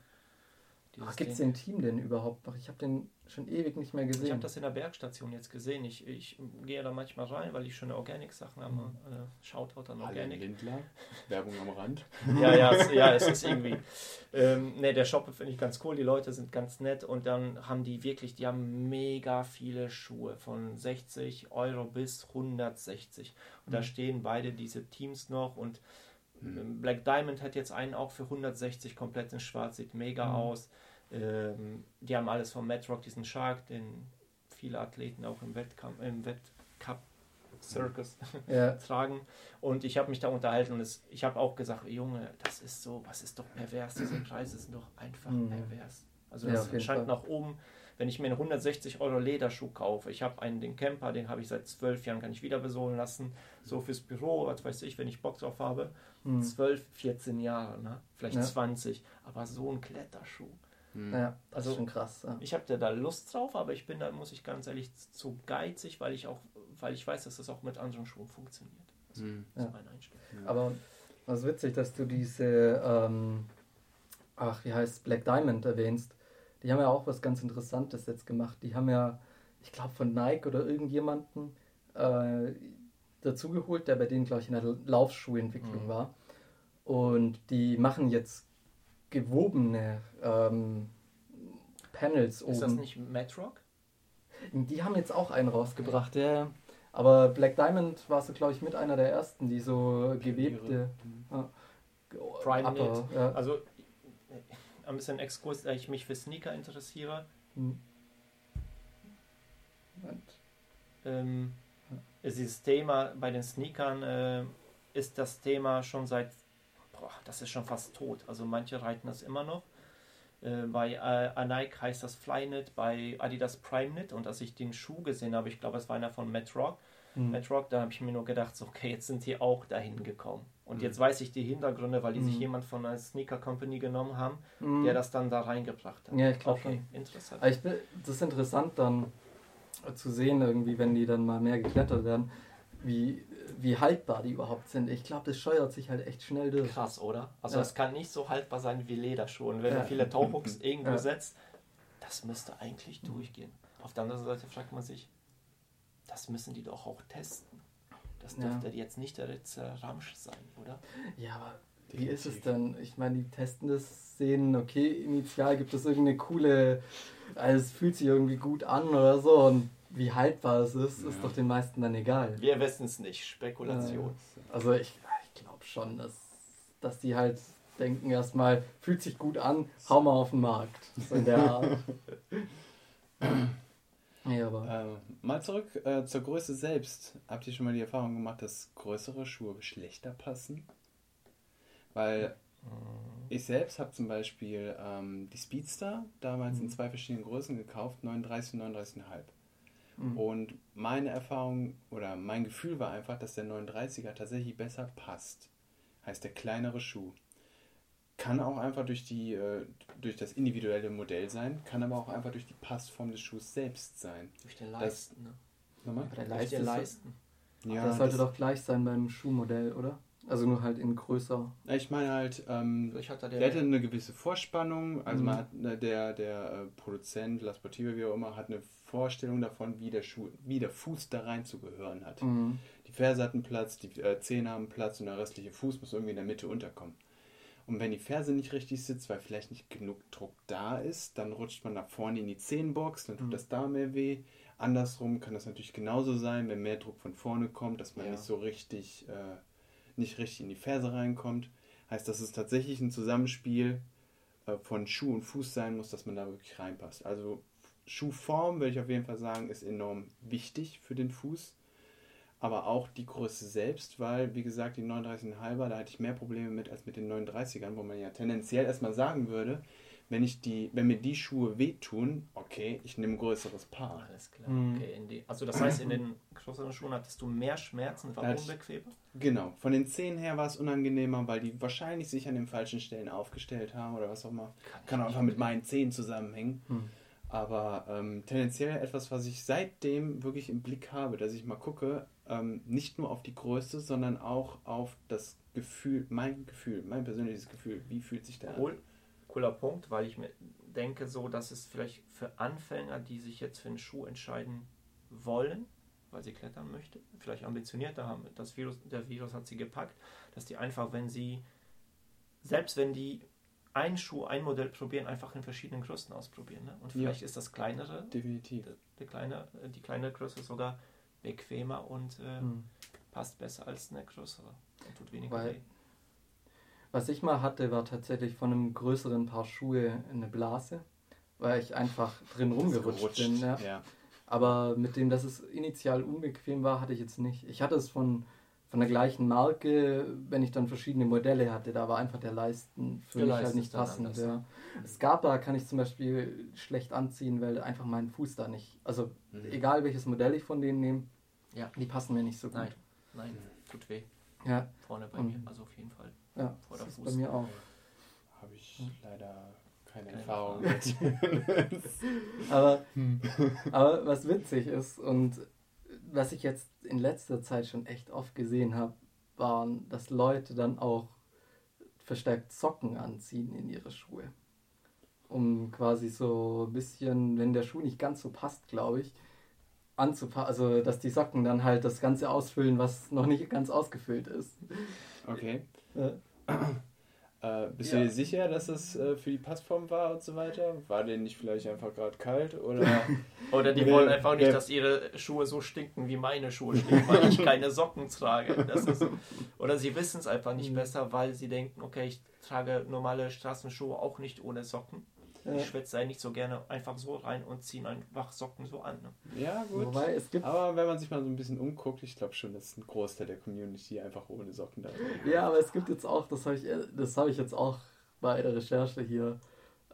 Dieses Gibt es den Team denn überhaupt noch? Ich habe den schon ewig nicht mehr Ich gesehen. habe das in der Bergstation jetzt gesehen. Ich, ich gehe da manchmal rein, weil ich schöne Organic-Sachen habe. Mhm. Äh, Shoutout an Organic. Lindler, Werbung am Rand. Ja, ja, es, ja, es ist <laughs> irgendwie. Ähm, ne, der Shop finde ich ganz cool. Die Leute sind ganz nett und dann haben die wirklich, die haben mega viele Schuhe von 60 Euro bis 160. Und da Mhm. stehen beide diese Teams noch und Hm. ähm, Black Diamond hat jetzt einen auch für 160 komplett in Schwarz, sieht mega Mhm. aus. Ähm, die haben alles von Matrock, diesen Shark, den viele Athleten auch im Wettkampf, im Wettcup Circus ja, <laughs> tragen. Und ich habe mich da unterhalten und es, ich habe auch gesagt, Junge, das ist so, was ist doch pervers, diese Preise sind doch einfach Mhm. pervers. Also Ja, das jeden scheint nach oben, wenn ich mir einen 160 Euro Lederschuh kaufe, ich habe einen, den Camper, den habe ich seit zwölf Jahren, kann ich wieder besohlen lassen, so fürs Büro, was weiß ich, wenn ich Bock drauf habe, hm. 12, 14 Jahre, ne? vielleicht Ja. 20, aber so ein Kletterschuh. Hm. ja, das Also- ist schon krass. Ja. Ich habe da Lust drauf, aber ich bin da, muss ich ganz ehrlich, zu geizig, weil ich auch, weil ich weiß, dass das auch mit anderen Schuhen funktioniert. Das Hm. ist Ja. meine Einstellung. Aber was witzig, dass du diese, ähm, ach, wie heißt Black Diamond erwähnst. Die haben ja auch was ganz Interessantes jetzt gemacht. Die haben ja, ich glaube, von Nike oder irgendjemanden äh, dazugeholt, der bei denen, glaube ich, in der Laufschuhentwicklung Mhm. war. Und die machen jetzt gewobene ähm, Panels oben. Ist das nicht Matrock? Die haben jetzt auch einen rausgebracht, ja. ja. Aber Black Diamond war so, glaube ich, mit einer der ersten, die so gewebte. Hm. Prime Upper, ja. Also ein bisschen Exkurs, da ich mich für Sneaker interessiere. Hm. Moment. Ähm, ist dieses Thema bei den Sneakern äh, ist das Thema schon seit, boah, das ist schon fast tot. Also manche reiten das immer noch. Äh, bei äh, Nike heißt das Flyknit, bei Adidas PrimeKnit und als ich den Schuh gesehen habe, ich glaube, es war einer von Matrock, Hm. Matrock, da habe ich mir nur gedacht, so, okay, jetzt sind die auch dahin gekommen. Und Mhm. jetzt weiß ich die Hintergründe, weil die sich Mhm. jemand von einer Sneaker Company genommen haben, Hm. der das dann da reingebracht hat. Ja, ich glaube Okay, schon. interessant. Ich das ist interessant dann zu sehen, irgendwie, wenn die dann mal mehr geklettert werden, wie, wie haltbar die überhaupt sind. Ich glaube, das scheuert sich halt echt schnell durch. Krass, oder? Also Ja. es kann nicht so haltbar sein wie Lederschuhe. Und wenn Ja. du viele Tauhooks <laughs> irgendwo Ja. setzt, das müsste eigentlich durchgehen. Auf der anderen Seite fragt man sich, das müssen die doch auch testen. Das Ja. dürfte jetzt nicht der letzte Ramsch sein, oder? Ja, aber Wie ist es denn? Ich meine, die testen das, sehen, okay, initial gibt es irgendeine coole, also es fühlt sich irgendwie gut an oder so und wie haltbar es ist, ist Ja. doch den meisten dann egal. Wir wissen es nicht. Spekulation. Also ich, ich glaube schon, dass, dass die halt denken erstmal, fühlt sich gut an, hau mal auf den Markt. So in der <laughs> Art. ja, aber Ähm, mal zurück äh, zur Größe selbst. Habt ihr schon mal die Erfahrung gemacht, dass größere Schuhe schlechter passen? Weil ich selbst habe zum Beispiel ähm, die Speedster damals in Mhm. zwei verschiedenen Größen gekauft, 39 und 39,5. Mhm. Und meine Erfahrung oder mein Gefühl war einfach, dass der 39er tatsächlich besser passt. Heißt der kleinere Schuh. Kann auch einfach durch, die, äh, durch das individuelle Modell sein, kann aber auch einfach durch die Passform des Schuhs selbst sein. Durch den Das- Leisten. Ne? Nochmal? Aber der Durch Leiste Leisten. Ja, das sollte das- doch gleich sein beim Schuhmodell, oder? Also nur halt in größer. Ich meine halt, ähm, Vielleicht hat er der der. hatte eine gewisse Vorspannung, also Mhm. man hat, ne, der, der äh, Produzent, La Sportiva, wie auch immer, hat eine Vorstellung davon, wie der Schuh, wie der Fuß da rein zu gehören hat. Mhm. Die Ferse hatten Platz, die äh, Zehen haben Platz und der restliche Fuß muss irgendwie in der Mitte unterkommen. Und wenn die Ferse nicht richtig sitzt, weil vielleicht nicht genug Druck da ist, dann rutscht man nach vorne in die Zehenbox, dann tut Mhm. das da mehr weh. Andersrum kann das natürlich genauso sein, wenn mehr Druck von vorne kommt, dass man Ja. nicht so richtig, äh, nicht richtig in die Ferse reinkommt. Heißt, dass es tatsächlich ein Zusammenspiel äh, von Schuh und Fuß sein muss, dass man da wirklich reinpasst. Also Schuhform, würde ich auf jeden Fall sagen, ist enorm wichtig für den Fuß aber auch die Größe selbst, weil, wie gesagt, die 39,5er, da hatte ich mehr Probleme mit als mit den 39ern, wo man ja tendenziell erstmal sagen würde, wenn, ich die, wenn mir die Schuhe wehtun, okay, ich nehme ein größeres Paar. Alles klar. Mhm. Okay, in die, also das heißt, in den größeren Schuhen hattest du mehr Schmerzen, war unbequemer? Genau, von den Zehen her war es unangenehmer, weil die wahrscheinlich sich an den falschen Stellen aufgestellt haben oder was auch immer. Kann auch einfach mit meinen Zehen zusammenhängen. Hm. Aber ähm, tendenziell etwas, was ich seitdem wirklich im Blick habe, dass ich mal gucke, ähm, nicht nur auf die Größe, sondern auch auf das Gefühl, mein Gefühl, mein persönliches Gefühl, wie fühlt sich der Cool. an? Cooler Punkt, weil ich mir denke, so, dass es vielleicht für Anfänger, die sich jetzt für einen Schuh entscheiden wollen, weil sie klettern möchten, vielleicht ambitionierter haben, das Virus, der Virus hat sie gepackt, dass die einfach, wenn sie, selbst wenn die einen Schuh, ein Modell probieren, einfach in verschiedenen Größen ausprobieren. Ne? Und Ja. vielleicht ist das kleinere, Definitiv. die kleine, die kleine Größe sogar bequemer und äh, Hm. passt besser als eine größere und tut weniger Weil- weh. Was ich mal hatte, war tatsächlich von einem größeren Paar Schuhe eine Blase, weil ich einfach drin rumgerutscht bin. Ja. ja. Aber mit dem, dass es initial unbequem war, hatte ich jetzt nicht. Ich hatte es von, von der gleichen Marke, wenn ich dann verschiedene Modelle hatte, da war einfach der Leisten für Der mich Leisten halt nicht passend. Ja. Scarpa kann ich zum Beispiel schlecht anziehen, weil einfach mein Fuß da nicht, also Mhm. egal welches Modell ich von denen nehme, Ja. die passen mir nicht so gut. Nein, nein, tut weh. Ja, Vorne bei Und- mir, also auf jeden Fall. Ja Vor das der ist Fuß. bei mir auch. Habe ich Hm. leider keine, Keine Erfahrung Erfahrung. mit. <laughs> Aber, aber was witzig ist und was ich jetzt in letzter Zeit schon echt oft gesehen habe, waren, dass Leute dann auch verstärkt Socken anziehen in ihre Schuhe. Um quasi so ein bisschen, wenn der Schuh nicht ganz so passt, glaube ich, anzupassen. Also, dass die Socken dann halt das Ganze ausfüllen, was noch nicht ganz ausgefüllt ist. Okay. Ja. Äh, bist Ja. du dir sicher, dass das äh, für die Passform war und so weiter? War denen nicht vielleicht einfach gerade kalt? Oder? <laughs> Oder die wollen einfach nicht, dass ihre Schuhe so stinken, wie meine Schuhe stinken, weil ich keine Socken trage. Ist, oder sie wissen es einfach nicht Mhm. besser, weil sie denken, okay, ich trage normale Straßenschuhe auch nicht ohne Socken. Ja. Ich schwitze eigentlich nicht so gerne einfach so rein und ziehe einfach Socken so an. Ne? ja, gut. Wobei es gibt Aber wenn man sich mal so ein bisschen umguckt, ich glaube schon, dass ein Großteil der Community einfach ohne Socken da ist. Ja, aber es gibt jetzt auch, das habe ich, das habe ich jetzt auch bei der Recherche hier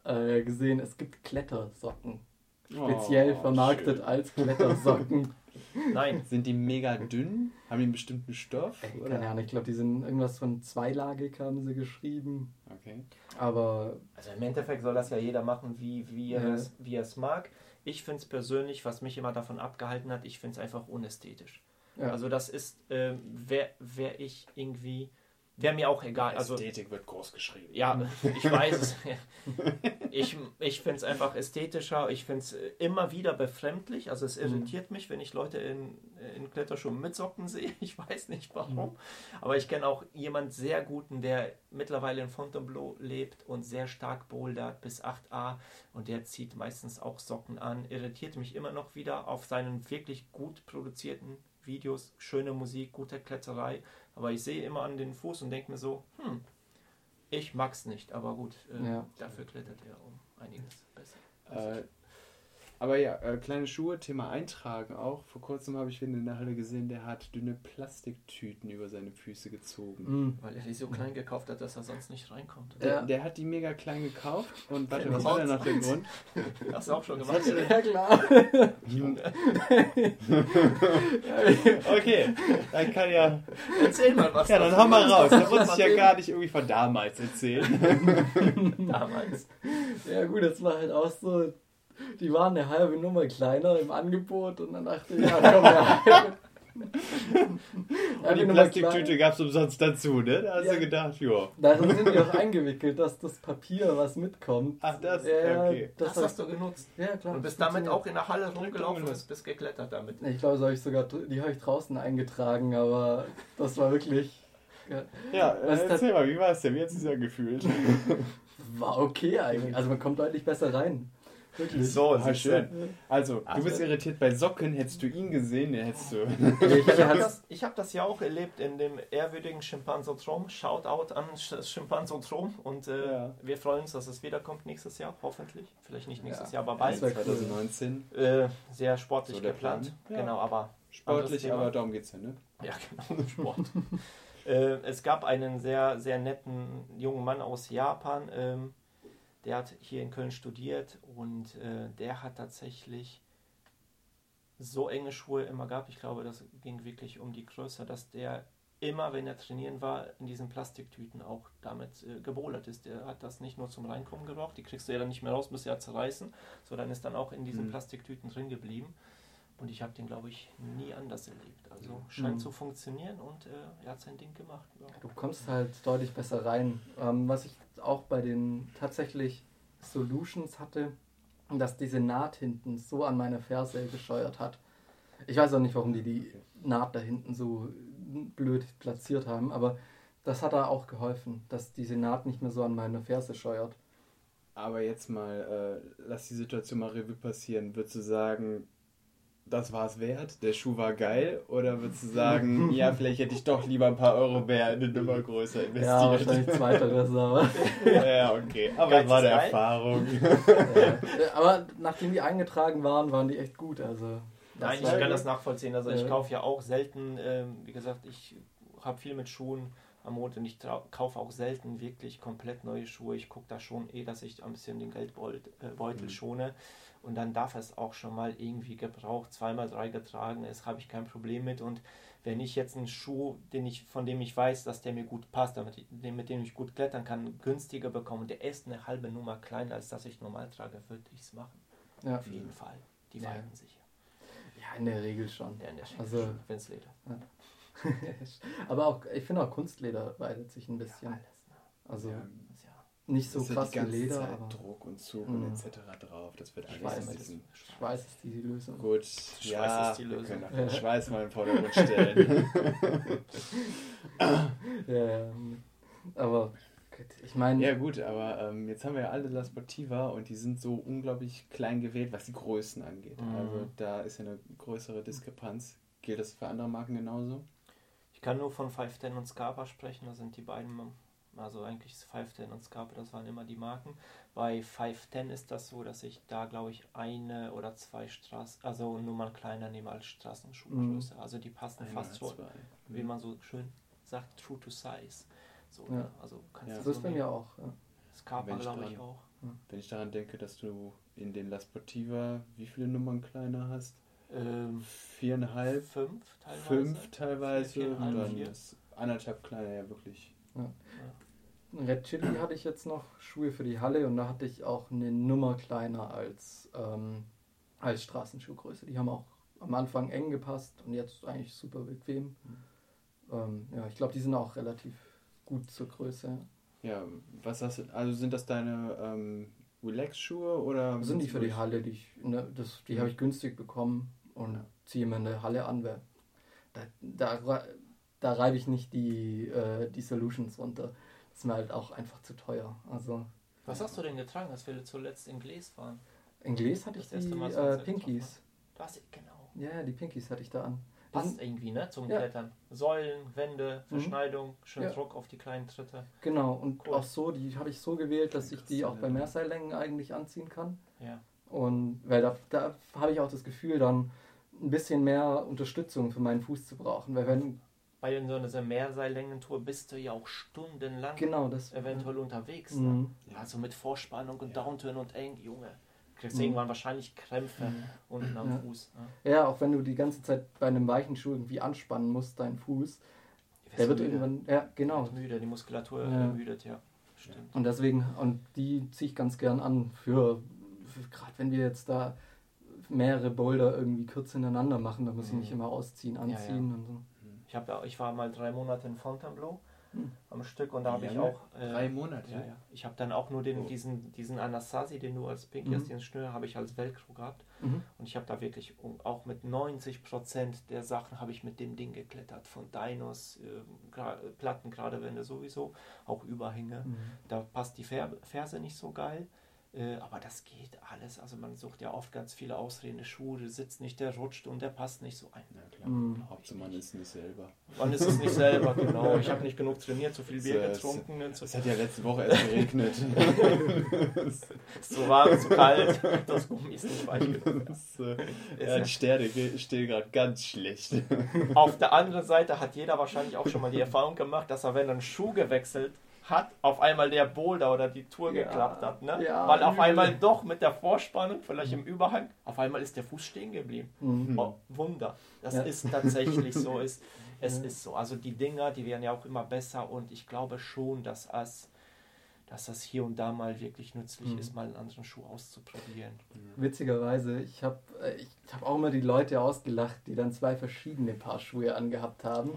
äh, gesehen, es gibt Klettersocken. Speziell Oh, vermarktet schön. als Klettersocken. <laughs> Nein, Sind die mega dünn? Haben die einen bestimmten Stoff? Ey, oder? keine Ahnung, ich glaube, die sind irgendwas von zweilagig, haben sie geschrieben. Okay. Aber Also im Endeffekt soll das ja jeder machen, wie, wie, er, Ja. es, wie er es mag. Ich finde es persönlich, was mich immer davon abgehalten hat, ich finde es einfach unästhetisch. ja, Also das ist, ähm, wäre wär ich irgendwie Wäre mir auch egal. Also, Ästhetik wird groß geschrieben. ja, <laughs> ich weiß es. Ich, ich finde es einfach ästhetischer. Ich finde es immer wieder befremdlich. Also es irritiert mich, wenn ich Leute in, in Kletterschuhen mit Socken sehe. <laughs> Ich weiß nicht warum. Aber ich kenne auch jemanden sehr guten, der mittlerweile in Fontainebleau lebt und sehr stark bouldert bis 8a. Und der zieht meistens auch Socken an. Irritiert mich immer noch wieder auf seinen wirklich gut produzierten Videos. Schöne Musik, gute Kletterei. Aber ich sehe immer an den Fuß und denke mir so, hm, ich mag's nicht. Aber gut, äh, Ja. dafür klettert er um einiges besser. Äh, aber ja, äh, kleine Schuhe, Thema Eintragen auch. Vor kurzem habe ich wen in der Halle gesehen, der hat dünne Plastiktüten über seine Füße gezogen. Mhm. Weil er die so klein gekauft hat, dass er sonst nicht reinkommt. Der, Ja. der hat die mega klein gekauft und <laughs> warte, was war denn noch der Grund? <laughs> Hast du auch schon gemacht? Ja, klar. <laughs> Okay, dann kann ja. Erzähl mal was. Ja, dann hau mal raus. Da muss ich ja gar nicht irgendwie von damals erzählen. damals. Ja gut, das war halt auch so, die waren eine halbe Nummer kleiner im Angebot und dann dachte ich, ja komm, ja. <laughs> Und die Plastiktüte gab es umsonst dazu, ne? Da hast Ja. du gedacht, ja. Darin sind die auch <laughs> eingewickelt, dass das Papier, was mitkommt. Ach, das? Ja, Okay. Das, das hast du genutzt. Ja, klar. Und bist damit auch in der Halle rumgelaufen und bist geklettert damit. Ich glaube, habe ich sogar, die habe ich draußen eingetragen, aber das war wirklich, ja, Ja, äh, Was ist das- erzähl mal, wie war es denn? Wie hat es sich angefühlt? war okay eigentlich. Also man kommt deutlich besser rein. Wirklich. So, Ah, sehr schön. Ja. Also, du bist irritiert bei Socken. Hättest du ihn gesehen, den hättest du. Ich, <laughs> habe das, ich hab das ja auch erlebt in dem ehrwürdigen Schimpansotrom. Shoutout an Sch- Schimpansotrom. Und äh, Ja. wir freuen uns, dass es wiederkommt nächstes Jahr, hoffentlich. Vielleicht nicht nächstes Ja. Jahr, aber bald. wär cool. 2019. Äh, sehr sportlich So geplant. Plan. Ja. Genau, aber Sportlich, aber darum geht's ja, ne? Ja, genau, <laughs> Sport. äh, es gab einen sehr, sehr netten jungen Mann aus Japan, ähm, der hat hier in Köln studiert und äh, der hat tatsächlich so enge Schuhe immer gehabt. Ich glaube, das ging wirklich um die Größe, dass der immer, wenn er trainieren war, in diesen Plastiktüten auch damit äh, gebowlert ist. Der hat das nicht nur zum Reinkommen gebraucht, die kriegst du ja dann nicht mehr raus, bis ja zerreißen, sondern ist dann auch in diesen Mhm. Plastiktüten drin geblieben. Und ich habe den, glaube ich, nie anders erlebt. Also scheint Mhm. zu funktionieren und äh, er hat sein Ding gemacht. Ja. Du kommst halt deutlich besser rein. Ähm, was ich auch bei den tatsächlich Solutions hatte, dass diese Naht hinten so an meine Ferse gescheuert hat. Ich weiß auch nicht, warum die die Naht da hinten so blöd platziert haben, aber das hat da auch geholfen, dass diese Naht nicht mehr so an meine Ferse scheuert. Aber jetzt mal, äh, lass die Situation mal Revue passieren. Würdest du sagen, das war es wert? Der Schuh war geil? Oder würdest du sagen, <laughs> ja, vielleicht hätte ich doch lieber ein paar Euro mehr in eine Nummer größer Ja, investiert? wahrscheinlich zweiteres, aber. <laughs> Ja, okay. Aber es war eine geil. Erfahrung. ja. Aber nachdem die eingetragen waren, waren die echt gut. Also, das Nein, ich kann das nachvollziehen. Also ich Ja. kaufe ja auch selten, ähm, wie gesagt, ich habe viel mit Schuhen am Mond und ich kaufe auch selten wirklich komplett neue Schuhe. Ich gucke da schon eh, dass ich ein bisschen den Geldbeutel äh, Mhm. schone. Und dann darf es auch schon mal irgendwie gebraucht, zweimal, drei getragen ist, habe ich kein Problem mit. Und wenn ich jetzt einen Schuh, den ich, von dem ich weiß, dass der mir gut passt, damit ich, den, mit dem ich gut klettern kann, günstiger bekommen, der ist eine halbe Nummer kleiner, als das ich normal trage, würde ich es machen. Ja. Auf jeden Fall. Die Ja. verhalten sich ja. ja, in der Regel schon. Ja, in der Also- wenn es Leder. <laughs> Aber auch, ich finde auch Kunstleder weitet sich ein bisschen. Alles, ne? Also Ja, ja nicht so ist ja krass die wie ganze Leder, Zeit aber Druck und Zug Mhm. und etc. drauf. Das wird alles Schweiß. ein bisschen... Schweiß ist die Lösung. Gut, Schweiß ja, ist die wir Lösung. können auch den Schweiß mal im Vordergrund stellen. <laughs> Ja, ja. Aber gut, ich meine, ja gut, aber ähm, jetzt haben wir ja alle La Sportiva und die sind so unglaublich klein gewählt, was die Größen angeht. Mhm. Also da ist ja eine größere Diskrepanz. Gilt das für andere Marken genauso? Ich kann nur von 510 und Scarpa sprechen, das sind die beiden, also eigentlich ist 510 und Scarpa, das waren immer die Marken. Bei 510 ist das so, dass ich da glaube ich eine oder zwei Straßen, also Nummern kleiner nehme als Straßenschuhgröße. Also die passen Einer fast zwei. wie man so schön sagt, true to size. So, Ja. also kannst Ja. du so ist so bei mir auch. Ja. Ich glaube ich auch. Wenn ich daran denke, dass du in den La Sportiva wie viele Nummern kleiner hast? Ähm, Viereinhalb, fünf teilweise. fünf teilweise Vier, und dann vier. ist anderthalb kleiner ja wirklich. Red Chili hatte ich jetzt noch Schuhe für die Halle und da hatte ich auch eine Nummer kleiner als, ähm, als Straßenschuhgröße. Die haben auch am Anfang eng gepasst und jetzt eigentlich super bequem. Ähm, ja, ich glaube, die sind auch relativ gut zur Größe. Ja, was hast du, also sind das deine ähm, Relax-Schuhe oder? Das sind die für die Halle, die ich, ne, das, die habe ich günstig bekommen und Ja. ziehe mir in der Halle an, weil da, da, da reibe ich nicht die, äh, die Solutions runter. Das ist mir halt auch einfach zu teuer. Also Was hast du denn getragen, als wir zuletzt in Gläs waren? in Gläs hatte ich Das erste die äh, Pinkies. Du hast, genau. Ja, die Pinkies hatte ich da an. Passt irgendwie, ne? Zum Ja. Klettern. Säulen, Wände, Mhm. Verschneidung, schön Ja. Druck auf die kleinen Tritte. Genau, und Cool. auch so, die habe ich so gewählt, dass ich die auch bei Mehrseillängen eigentlich anziehen kann. Ja. Und weil da, da habe ich auch das Gefühl, dann ein bisschen mehr Unterstützung für meinen Fuß zu brauchen. Weil wenn, Bei so einer Mehrseillängentour bist du ja auch stundenlang genau das. eventuell unterwegs. Ne? Mhm. Also mit Vorspannung und Ja. Downturn und eng, Junge. Kriegst Mhm. irgendwann wahrscheinlich Krämpfe unten am Ja. Fuß. Ne? Ja, auch wenn du die ganze Zeit bei einem weichen Schuh irgendwie anspannen musst, deinen Fuß, der wird müde. irgendwann, ja, genau. Wird müde, die Muskulatur Ja. ermüdet, ja. Stimmt. Und deswegen, und die ziehe ich ganz gern an für, für gerade wenn wir jetzt da mehrere Boulder irgendwie kurz hintereinander machen, da muss ich Mhm. nicht immer ausziehen, ja. anziehen und so. Ich, hab, ja- ich war mal drei Monate in Fontainebleau Hm. am Stück und da habe ich auch. äh, Drei Monate. Ja, ja. Ich habe dann auch nur den, Oh. diesen, diesen Anasazi, den du als Pinky Mhm. hast, den Schnür, habe ich als Velcro gehabt. Mhm. Und ich habe da wirklich auch mit 90% der Sachen habe ich mit dem Ding geklettert. Von Dinos, äh, gra- Platten, gerade Wände sowieso, auch Überhänge. Mhm. Da passt die Fer Ferse nicht so geil. Äh, aber das geht alles. Also man sucht ja oft ganz viele Ausreden. Der Schuh, der sitzt nicht, der rutscht und der passt nicht so ein. Ja, klar. Mhm. Hauptsache man ist nicht selber. Man ist es nicht selber, genau. Ich habe nicht genug trainiert, zu viel Bier Das- getrunken. und so- Es hat ja letzte Woche erst geregnet. <laughs> Ist zu warm, zu kalt. Das Gummi ist nicht weich genug. <laughs> Das, Ist ja, ja- die Sterne ge- stehen gerade ganz schlecht. Auf der anderen Seite hat jeder wahrscheinlich auch schon mal die Erfahrung gemacht, dass er, wenn er einen Schuh gewechselt hat, auf einmal der Boulder oder die Tour Ja, geklappt hat. Ne? ja, Weil auf einmal doch mit der Vorspannung, vielleicht im Überhang, auf einmal ist der Fuß stehen geblieben. Mhm. Oh, Wunder. Das Ja. ist tatsächlich so. Ist, <laughs> es Ja. ist so. Also die Dinger, die werden ja auch immer besser und ich glaube schon, dass es dass das hier und da mal wirklich nützlich Mhm. ist, mal einen anderen Schuh auszuprobieren. Witzigerweise, ich habe ich hab auch immer die Leute ausgelacht, die dann zwei verschiedene Paar Schuhe angehabt haben.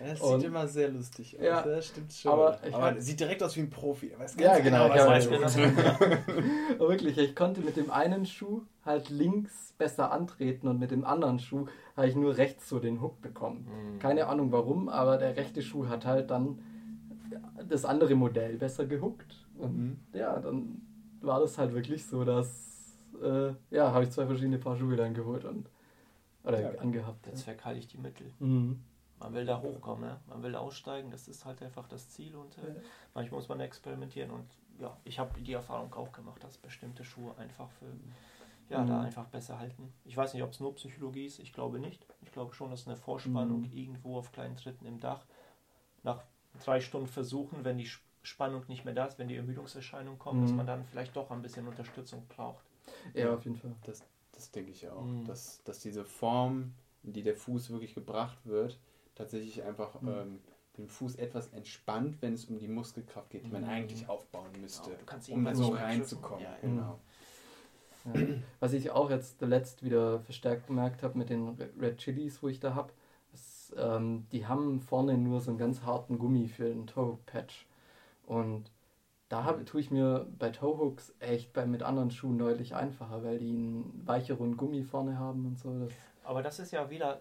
Das Und- sieht immer sehr lustig aus. Ja, das stimmt schon. aber Aber, ich hab- sieht direkt aus wie ein Profi. Weiß Ja, ganz genau, was ja, weiß genau. <laughs> Wirklich, ich konnte mit dem einen Schuh halt links besser antreten und mit dem anderen Schuh habe ich nur rechts so den Hook bekommen. Mhm. Keine Ahnung warum, aber der rechte Schuh hat halt dann das andere Modell besser gehuckt. Und Mhm. ja, dann war das halt wirklich so, dass, äh, ja, habe ich zwei verschiedene Paar Schuhe dann geholt und, oder Ja. angehabt. Der Zweck heiligt die Mittel. Mhm. Man will da hochkommen, ne? man will aussteigen, das ist halt einfach das Ziel und äh, Ja. manchmal muss man experimentieren und ja, ich habe die Erfahrung auch gemacht, dass bestimmte Schuhe einfach für, ja, da Mhm. einfach besser halten. Ich weiß nicht, ob es nur Psychologie ist, ich glaube nicht. Ich glaube schon, dass eine Vorspannung Mhm. irgendwo auf kleinen Tritten im Dach nach drei Stunden versuchen, wenn die Sp- Spannung nicht mehr da ist, wenn die Ermüdungserscheinung kommt, dass Mhm. man dann vielleicht doch ein bisschen Unterstützung braucht. Ja, auf jeden Fall. Das, das denke ich auch. Mhm. Dass, dass diese Form, in die der Fuß wirklich gebracht wird, tatsächlich einfach Mhm. ähm, den Fuß etwas entspannt, wenn es um die Muskelkraft geht, die man Mhm. eigentlich aufbauen müsste, Genau, um so reinzukommen. Ja, ja. Genau. Ja. Was ich auch jetzt zuletzt wieder verstärkt gemerkt habe mit den Re- Red Chilis, wo ich da habe, ähm, die haben vorne nur so einen ganz harten Gummi für den Toe-Patch. Und da hab, tue ich mir bei Toe-Hooks echt bei, mit anderen Schuhen deutlich einfacher, weil die einen weicheren Gummi vorne haben und so. Das, Aber das ist ja wieder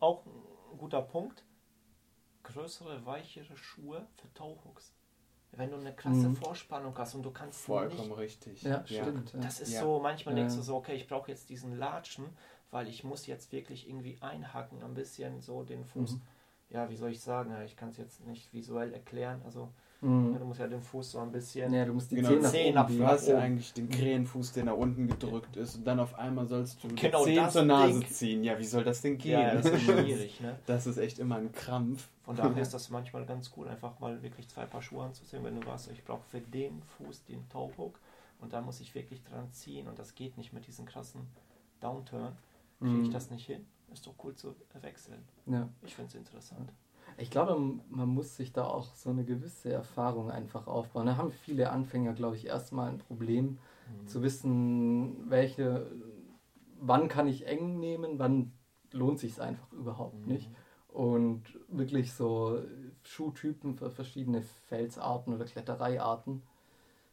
auch ein guter Punkt. Größere, weichere Schuhe für Tauhooks. Wenn du eine krasse Mhm. Vorspannung hast und du kannst Vollkommen nicht. richtig. ja, stimmt. Das ist Ja. so, manchmal Ja. denkst du so, okay, ich brauche jetzt diesen Latschen, weil ich muss jetzt wirklich irgendwie einhacken, ein bisschen so den Fuß. Mhm. Ja, wie soll ich sagen? Ja, Ich kann es jetzt nicht visuell erklären. Also Mhm. du musst ja den Fuß so ein bisschen. Ja, du musst die Genau, Zehen nach Zehen oben nach- biegen. Du hast ja oben. eigentlich den Krähenfuß, der nach unten gedrückt ist und dann auf einmal sollst du Genau die Zehen das zur Nase Ding. ziehen. Ja, wie soll das denn gehen? Ja, das ist <laughs> schwierig, ne? Das ist echt immer ein Krampf. Von daher ist das manchmal ganz cool, einfach mal wirklich zwei Paar Schuhe anzuziehen, wenn du weißt, ich brauche für den Fuß den Toe-Hook und da muss ich wirklich dran ziehen und das geht nicht mit diesem krassen Downturn. Kriege ich Mhm. das nicht hin? Ist doch cool zu wechseln. Ja. Ich finde es interessant. Ich glaube, man muss sich da auch so eine gewisse Erfahrung einfach aufbauen. Da haben viele Anfänger, glaube ich, erstmal ein Problem, zu wissen, welche, wann kann ich eng nehmen, wann lohnt sich einfach überhaupt Mhm. nicht. Und wirklich so Schuhtypen für verschiedene Felsarten oder Klettereiarten.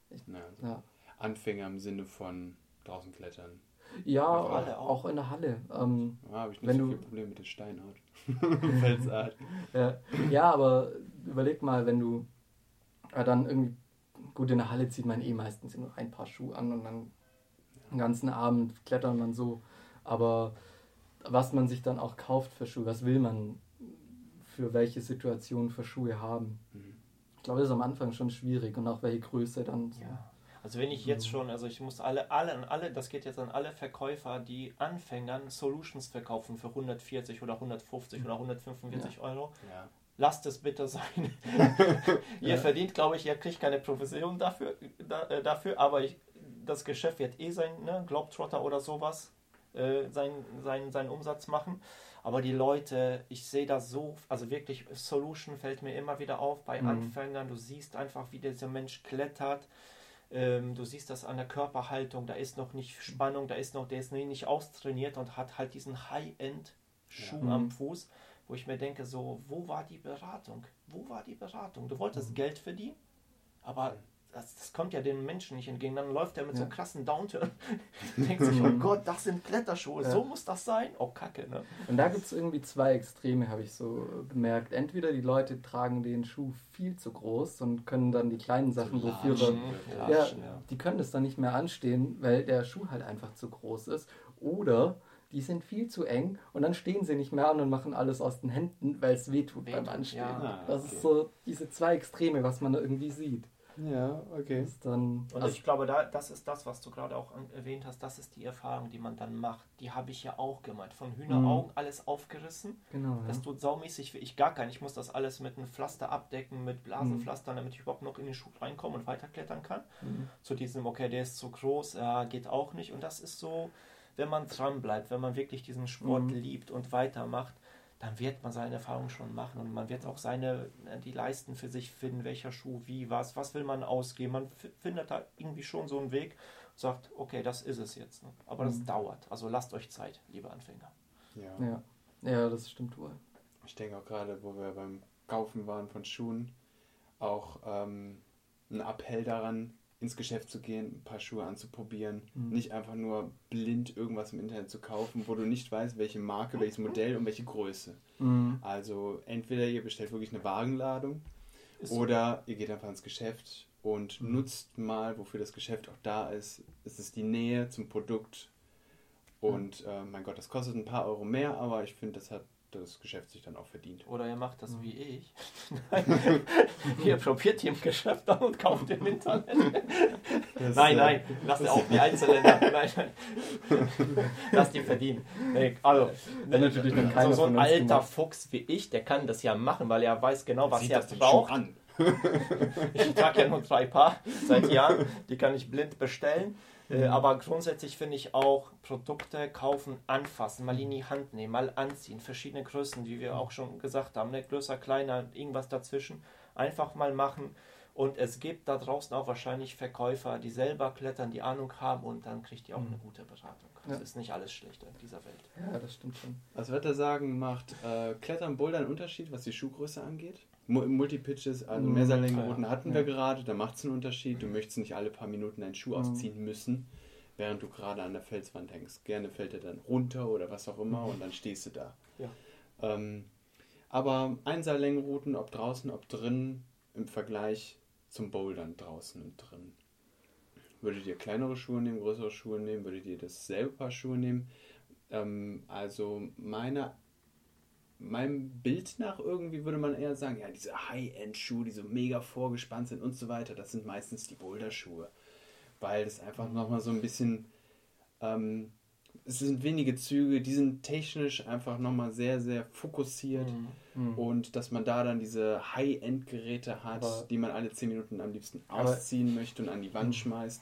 Ich, Ja. ja. Anfänger im Sinne von draußen klettern. Ja, auch, auch. auch in der Halle. Ähm, Da habe ich nicht Wenn so du- viel Probleme mit den Steinarten. <laughs> Felsarten. ja, ja, aber überleg mal, wenn du ja, dann irgendwie, gut, in der Halle zieht man eh meistens nur ein paar Schuhe an und dann den ganzen Abend klettert man so. Aber was man sich dann auch kauft für Schuhe, was will man für welche Situation für Schuhe haben? Mhm. Ich glaube, das ist am Anfang schon schwierig und auch welche Größe dann. So. Ja. Also wenn ich jetzt schon, also ich muss alle, alle, an alle, das geht jetzt an alle Verkäufer, die Anfängern Solutions verkaufen für 140 oder 150 oder 145 Euro. Ja. Lasst es bitte sein. <laughs> ihr Ja. verdient, glaube ich, ihr kriegt keine Provision dafür, da, äh, dafür aber ich, das Geschäft wird eh sein, ne, Globetrotter oder sowas, äh, sein, sein, seinen Umsatz machen. Aber die Leute, ich sehe das so, also wirklich, Solution fällt mir immer wieder auf bei Mhm. Anfängern. Du siehst einfach, wie dieser Mensch klettert. Ähm, du siehst das an der Körperhaltung, da ist noch nicht Spannung, da ist noch, der ist nicht austrainiert und hat halt diesen High-End-Schuh Ja. am Mhm. Fuß, wo ich mir denke, so, wo war die Beratung? Wo war die Beratung? Du wolltest Mhm. Geld verdienen, aber das, das kommt ja den Menschen nicht entgegen. Dann läuft er mit so Ja. einem krassen Downturn, <laughs> denkt sich, oh Mhm. Gott, das sind Kletterschuhe, Ja. so muss das sein? Oh, Kacke, ne? Und da gibt es irgendwie zwei Extreme, habe ich so bemerkt. Entweder die Leute tragen den Schuh viel zu groß und können dann die kleinen Sachen, wofür wir Mhm. Ja, ja. die können das dann nicht mehr anstehen, weil der Schuh halt einfach zu groß ist. Oder die sind viel zu eng und dann stehen sie nicht mehr an und machen alles aus den Händen, weil es wehtut, beim Wehtut, Anstehen. ja. Das okay. ist so diese zwei Extreme, was man da irgendwie sieht. Ja, okay. Dann, Und also, ich glaube, da, das ist das, was du gerade auch erwähnt hast, das ist die Erfahrung, die man dann macht. Die habe ich ja auch gemacht. Von Hühneraugen alles aufgerissen. genau, Das ja. tut saumäßig wie ich gar keinen. Ich muss das alles mit einem Pflaster abdecken, mit Blasenpflastern, damit ich überhaupt noch in den Schuh reinkomme und weiterklettern kann. Mhm. Zu diesem, okay, der ist zu groß, ja, geht auch nicht. Und das ist so, wenn man dran bleibt, wenn man wirklich diesen Sport Mhm. liebt und weitermacht, dann wird man seine Erfahrung schon machen und man wird auch seine, äh, die Leisten für sich finden, welcher Schuh, wie, was, was will man ausgeben. Man findet da irgendwie schon so einen Weg und sagt, okay, das ist es jetzt. Ne? Aber das Mhm. dauert. Also lasst euch Zeit, liebe Anfänger. Ja. ja. ja, das stimmt wohl. Ich denke auch gerade, wo wir beim Kaufen waren von Schuhen, auch ähm, ein Appell daran, ins Geschäft zu gehen, ein paar Schuhe anzuprobieren. Mhm. Nicht einfach nur blind irgendwas im Internet zu kaufen, wo du nicht weißt, welche Marke, welches Modell und welche Größe. Mhm. Also entweder ihr bestellt wirklich eine Wagenladung Ist so. oder ihr geht einfach ins Geschäft und Mhm. nutzt mal, wofür das Geschäft auch da ist. Es ist die Nähe zum Produkt. Und äh, mein Gott, das kostet ein paar Euro mehr, aber ich finde, das hat das Geschäft sich dann auch verdient. Oder ihr macht das Mhm. wie ich. <laughs> <laughs> ihr probiert die im Geschäft an und kauft im Internet. Das, Nein, äh, nein, lasst ihr auch die Einzelländer. <laughs> Nein, nein. Lasst die verdienen. Nee, also, Wenn natürlich dann so, keiner so ein alter gemacht. Fuchs wie ich, der kann das ja machen, weil er weiß genau, was sieht er braucht. Ich trage ja nur drei Paar seit Jahren, die kann ich blind bestellen. Äh, Mhm. aber grundsätzlich finde ich auch Produkte kaufen, anfassen, mal in die Hand nehmen, mal anziehen, verschiedene Größen, wie wir auch schon gesagt haben, ne? größer, kleiner, irgendwas dazwischen, einfach mal machen. Und es gibt da draußen auch wahrscheinlich Verkäufer, die selber klettern, die Ahnung haben und dann kriegt ihr auch Mhm. eine gute Beratung. Es Ja. ist nicht alles schlecht in dieser Welt. Ja, das stimmt schon. Was wird er sagen, macht äh, Klettern Boulder einen Unterschied, was die Schuhgröße angeht? Mu Multipitches, also Mhm. Mehrseillängenrouten Ja. hatten wir gerade, da macht es einen Unterschied. Du möchtest nicht alle paar Minuten deinen Schuh Mhm. ausziehen müssen, während du gerade an der Felswand hängst. Gerne fällt er dann runter oder was auch immer und dann stehst du da. Ja. Ähm, aber Einseillängenrouten, ob draußen, ob drin, im Vergleich zum Bouldern draußen und drin. Würdet ihr kleinere Schuhe nehmen, größere Schuhe nehmen? Würdet ihr dasselbe Paar Schuhe nehmen? Ähm, also meine, meinem Bild nach irgendwie würde man eher sagen, ja, diese High-End-Schuhe, die so mega vorgespannt sind und so weiter, das sind meistens die Boulder-Schuhe. Weil das einfach nochmal so ein bisschen, ähm, es sind wenige Züge, die sind technisch einfach nochmal sehr, sehr fokussiert. Mhm. Und dass man da dann diese High-End-Geräte hat, Aber- die man alle 10 Minuten am liebsten ausziehen möchte und an die Wand schmeißt,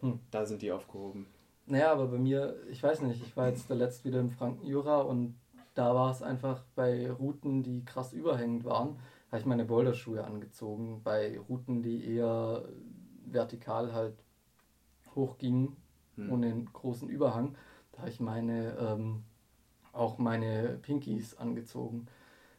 Hm. da sind die aufgehoben. Naja, aber bei mir, ich weiß nicht, ich war jetzt zuletzt wieder im Franken-Jura und da war es einfach bei Routen, die krass überhängend waren, habe ich meine Boulderschuhe angezogen. Bei Routen, die eher vertikal halt hochgingen, Hm. ohne einen großen Überhang, da habe ich meine, ähm, auch meine Pinkies angezogen.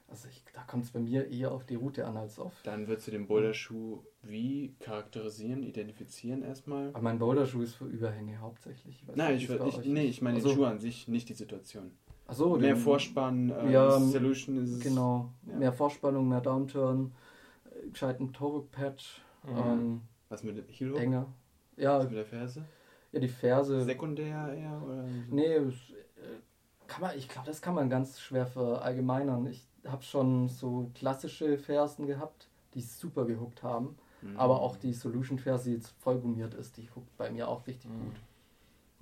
Also ich, da kommt es bei mir eher auf die Route an als auf. Dann würdest du den Boulderschuh wie charakterisieren, identifizieren erstmal? Aber mein Boulderschuh ist für Überhänge hauptsächlich. Ich Nein, nicht, ich, ich, nee, ich meine Ach den. Schuh an sich, nicht die Situation. So, Mehr Vorspann, äh, Ja, Solution ist. Genau, Ja. mehr Vorspannung, mehr Downturn, äh, gescheiten Torque-Patch, Mhm. ähm, Was mit Hook? enger. Ja, Was mit der Ferse? ja, die Ferse. Sekundär eher? Oder? Nee, es, äh, kann man, ich glaube, das kann man ganz schwer verallgemeinern. Ich habe schon so klassische Fersen gehabt, die super gehuckt haben. Mhm. Aber auch die Solution-Ferse, die jetzt voll gummiert ist, die huckt bei mir auch richtig Mhm. gut.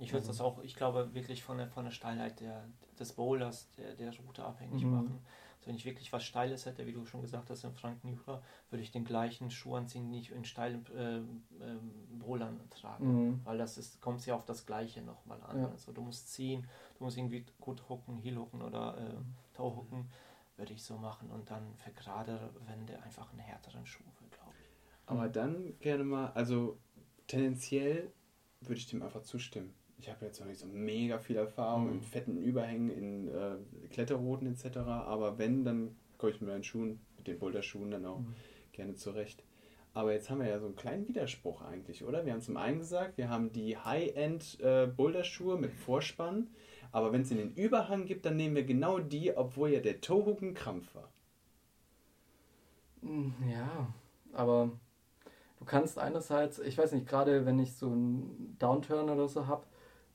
Ich würde das auch, ich glaube, wirklich von der, von der Steilheit der, des Bowlers, der, der Route abhängig Mhm. machen. Also wenn ich wirklich was Steiles hätte, wie du schon gesagt hast, im Frankenjura, würde ich den gleichen Schuh anziehen, den ich in steilen äh, ähm, Bowlern trage. Mhm. Weil das ist, kommt ja auf das Gleiche nochmal an. Ja. Also du musst ziehen, du musst irgendwie gut hucken, heel hucken oder äh, toe hucken, würde ich so machen. Und dann für gerade Wände einfach einen härteren Schuh, glaube ich. Aber dann gerne mal, also tendenziell würde ich dem einfach zustimmen. Ich habe jetzt noch nicht so mega viel Erfahrung Mhm. in fetten Überhängen, in äh, Kletterrouten etc. Aber wenn, dann komme ich mit meinen Schuhen, mit den Boulderschuhen dann auch Mhm. gerne zurecht. Aber jetzt haben wir ja so einen kleinen Widerspruch eigentlich, oder? Wir haben zum einen gesagt, wir haben die High-End äh, Boulderschuhe mit Vorspann, aber wenn es in den Überhang gibt, dann nehmen wir genau die, obwohl ja der Toehook ein Krampf war. Mm, Ja, aber du kannst einerseits, ich weiß nicht, gerade wenn ich so einen Downturn oder so habe,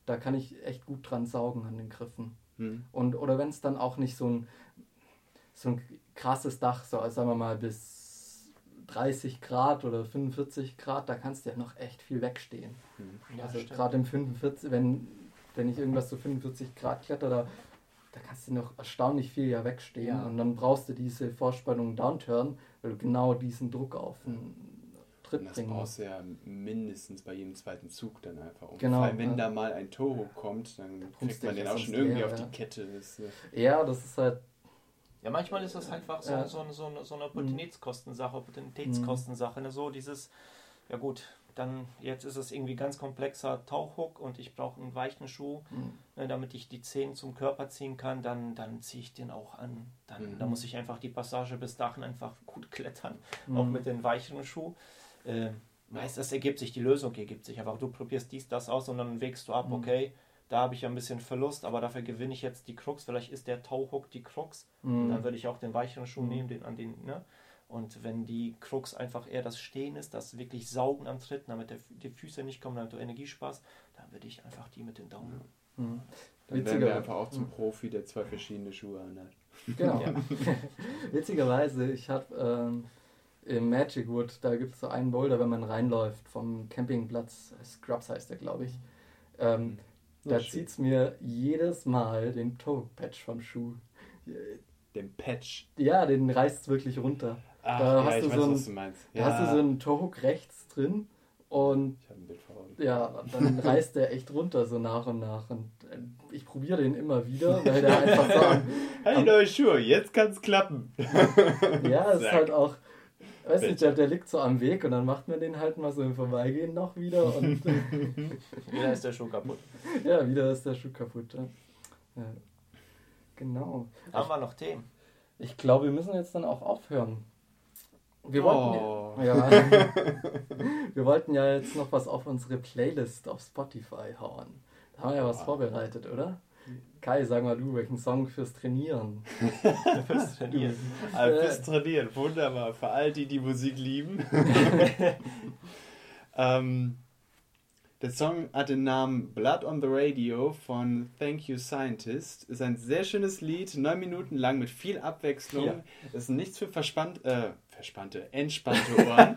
da kann ich echt gut dran saugen an den Griffen. Hm. Und, oder wenn es dann auch nicht so ein, so ein krasses Dach, so also sagen wir mal bis 30 Grad oder 45 Grad, da kannst du ja noch echt viel wegstehen. Hm. Ja, also gerade im 45, wenn, wenn ich irgendwas so 45 Grad kletter, da, da kannst du noch erstaunlich viel ja wegstehen. Ja. Und dann brauchst du diese Vorspannung Downturn, weil du genau diesen Druck auf den Tritt Und das bringen brauchst musst. du ja mindestens bei jedem zweiten Zug dann einfach. Um. Genau, Weil wenn ja. da mal ein Toho kommt, dann kriegt man den auch schon irgendwie leer, auf ja. die Kette. Das, äh, Ja, das ist halt, Ja, manchmal ist das einfach so, Ja. so, so, eine- so eine Opportunitätskostensache, Opportunitätskostensache. Ne? So dieses, ja gut, dann jetzt ist es irgendwie ganz komplexer Tauchhook und ich brauche einen weichen Schuh, Mhm. ne, damit ich die Zehen zum Körper ziehen kann, dann, dann ziehe ich den auch an. Dann, Mhm. Da muss ich einfach die Passage bis dahin einfach gut klettern, auch Mhm. mit den weicheren Schuh. Äh, weißt, das ergibt sich, die Lösung ergibt sich einfach. Du probierst dies, das aus und dann wägst du ab, Mhm. okay, da habe ich ja ein bisschen Verlust, aber dafür gewinne ich jetzt die Krux. Vielleicht ist der Tauhook die Krux. Mhm. Dann würde ich auch den weicheren Schuh Mhm. nehmen, den an den, ne? Und wenn die Krux einfach eher das Stehen ist, das wirklich Saugen am Tritt, damit der, die Füße nicht kommen, damit du Energie sparst, dann würde ich einfach die mit den Daumen. Mhm. dann werden Witziger- wir einfach auch zum Profi, der zwei verschiedene Schuhe anhat. Genau. Ja. <laughs> Witzigerweise, ich habe ähm, im Magic Wood, da gibt es so einen Boulder, wenn man reinläuft, vom Campingplatz, Scrubs heißt der, glaube ich. Ähm, Ja, da schön. zieht es mir jedes Mal den Toe-Patch vom Schuh. Den Patch. Ja, den reißt es wirklich runter. Ach, Da ja, hast du weiß, so ein- was du meinst. Da hast du so einen Toe-Hook rechts drin und Ich habe ein Bild vor Augen. ja, dann <laughs> reißt der echt runter so nach und nach. Und äh, ich probiere den immer wieder, weil der einfach so <laughs> Hey, neue Schuhe, jetzt kann's klappen. Ja, es <laughs> ist halt auch, weiß nicht, der, der liegt so am Weg und dann macht man den halt mal so im Vorbeigehen noch wieder und <laughs> Wieder ist der Schuh kaputt. ja, wieder ist der Schuh kaputt. Ja. Ja. Genau. Haben wir noch Themen? Ich glaube, wir müssen jetzt dann auch aufhören. Wir wollten, Oh. ja, <laughs> wir wollten ja jetzt noch was auf unsere Playlist auf Spotify hauen. Da haben wir ja was Oh. vorbereitet, oder? Kai, sag mal du, welchen Song fürs Trainieren? <laughs> Fürs Trainieren. <laughs> Also fürs Trainieren, wunderbar. Für all die, die Musik lieben. <laughs> ähm, der Song hat den Namen Blood on the Radio von Thank You Scientist. Ist ein sehr schönes Lied, neun Minuten lang mit viel Abwechslung. Ja. Ist nichts für verspannt, äh, verspannte, entspannte Ohren.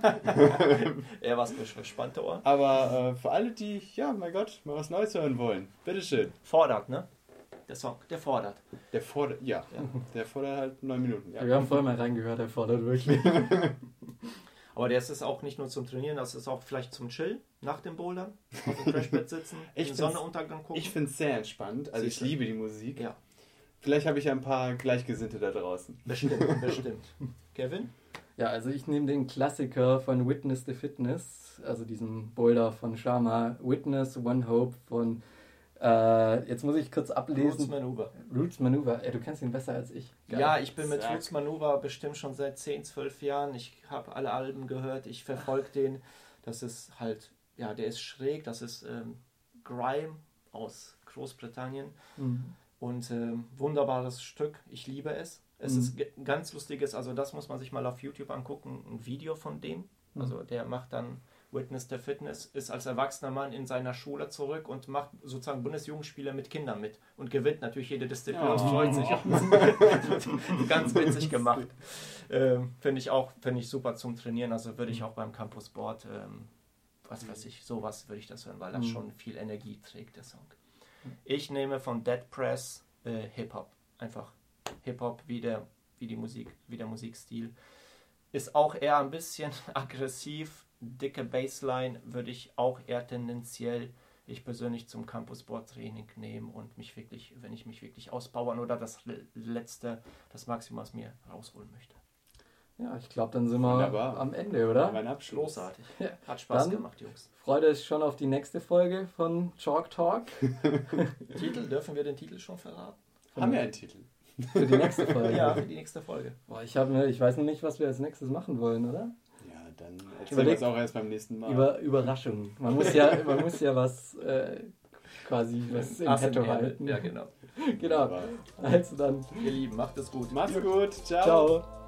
Eher was für verspannte Ohren. Aber äh, für alle, die, ja, mein Gott, mal was Neues hören wollen. Bitteschön. Fordert, ne? Der Song, der fordert. Der fordert, ja, Ja. der fordert halt neun Minuten. Ja. Wir haben vorher mal reingehört, er fordert wirklich. <laughs> Aber der ist es auch nicht nur zum Trainieren, das ist auch vielleicht zum Chillen nach dem Bouldern. Auf dem <laughs> Crashbett sitzen, Ich den Sonnenuntergang gucken. Ich finde es sehr entspannt. Also ich Siehste. liebe die Musik. Ja. Vielleicht habe ich ein paar Gleichgesinnte da draußen. Bestimmt, <laughs> bestimmt. Kevin? Ja, also ich nehme den Klassiker von Witness the Fitness, also diesem Boulder von Sharma, Witness One Hope von Äh, jetzt muss ich kurz Roots ablesen. Maneuver. Roots Maneuver. Ey, du kennst ihn besser als ich. Geil. Ja, ich bin mit Zack. Roots Maneuver bestimmt schon seit 10, 12 Jahren. Ich habe alle Alben gehört, ich verfolge <laughs> den. Das ist halt, ja, der ist schräg, das ist ähm, Grime aus Großbritannien. Mhm. Und ähm, wunderbares Stück, ich liebe es. Es Mhm. ist ganz lustiges, also das muss man sich mal auf YouTube angucken, ein Video von dem. Mhm. Also der macht dann Witness der Fitness, ist als erwachsener Mann in seiner Schule zurück und macht sozusagen Bundesjugendspiele mit Kindern mit und gewinnt natürlich jede Disziplin und Oh. freut sich. <laughs> ganz witzig gemacht. Ähm, finde ich auch, finde ich super zum Trainieren. Also würde ich auch beim Campus Board, ähm, was weiß ich, sowas würde ich das hören, weil das Mhm. schon viel Energie trägt, der Song. Ich nehme von Dead Press äh, Hip-Hop. Einfach Hip-Hop wie der, wie die Musik, wie der Musikstil. Ist auch eher ein bisschen <laughs> aggressiv. Dicke Bassline würde ich auch eher tendenziell ich persönlich zum Campus Board Training nehmen und mich wirklich, wenn ich mich wirklich ausbauen oder das le- letzte, das Maximum aus mir rausholen möchte. Ja, ich glaube, dann sind wir Wunderbar. am Ende, oder? Mein Abschluss. Großartig. Ja. Hat Spaß Dann- gemacht, Jungs. Freut euch schon auf die nächste Folge von Chalk Talk. <laughs> Titel, dürfen wir den Titel schon verraten? Haben wir einen Titel? Für die nächste Folge. Ja, für die nächste Folge. Boah, ich, hab, ich weiß noch nicht, was wir als nächstes machen wollen, oder? Dann erzählen wir es auch erst beim nächsten Mal. Über Überraschung. Man muss ja, man muss ja was äh, quasi was im Petto halten. Ja, genau. <laughs> Genau. Also dann, Ihr Lieben, macht es gut. Macht's gut. Ciao. ciao.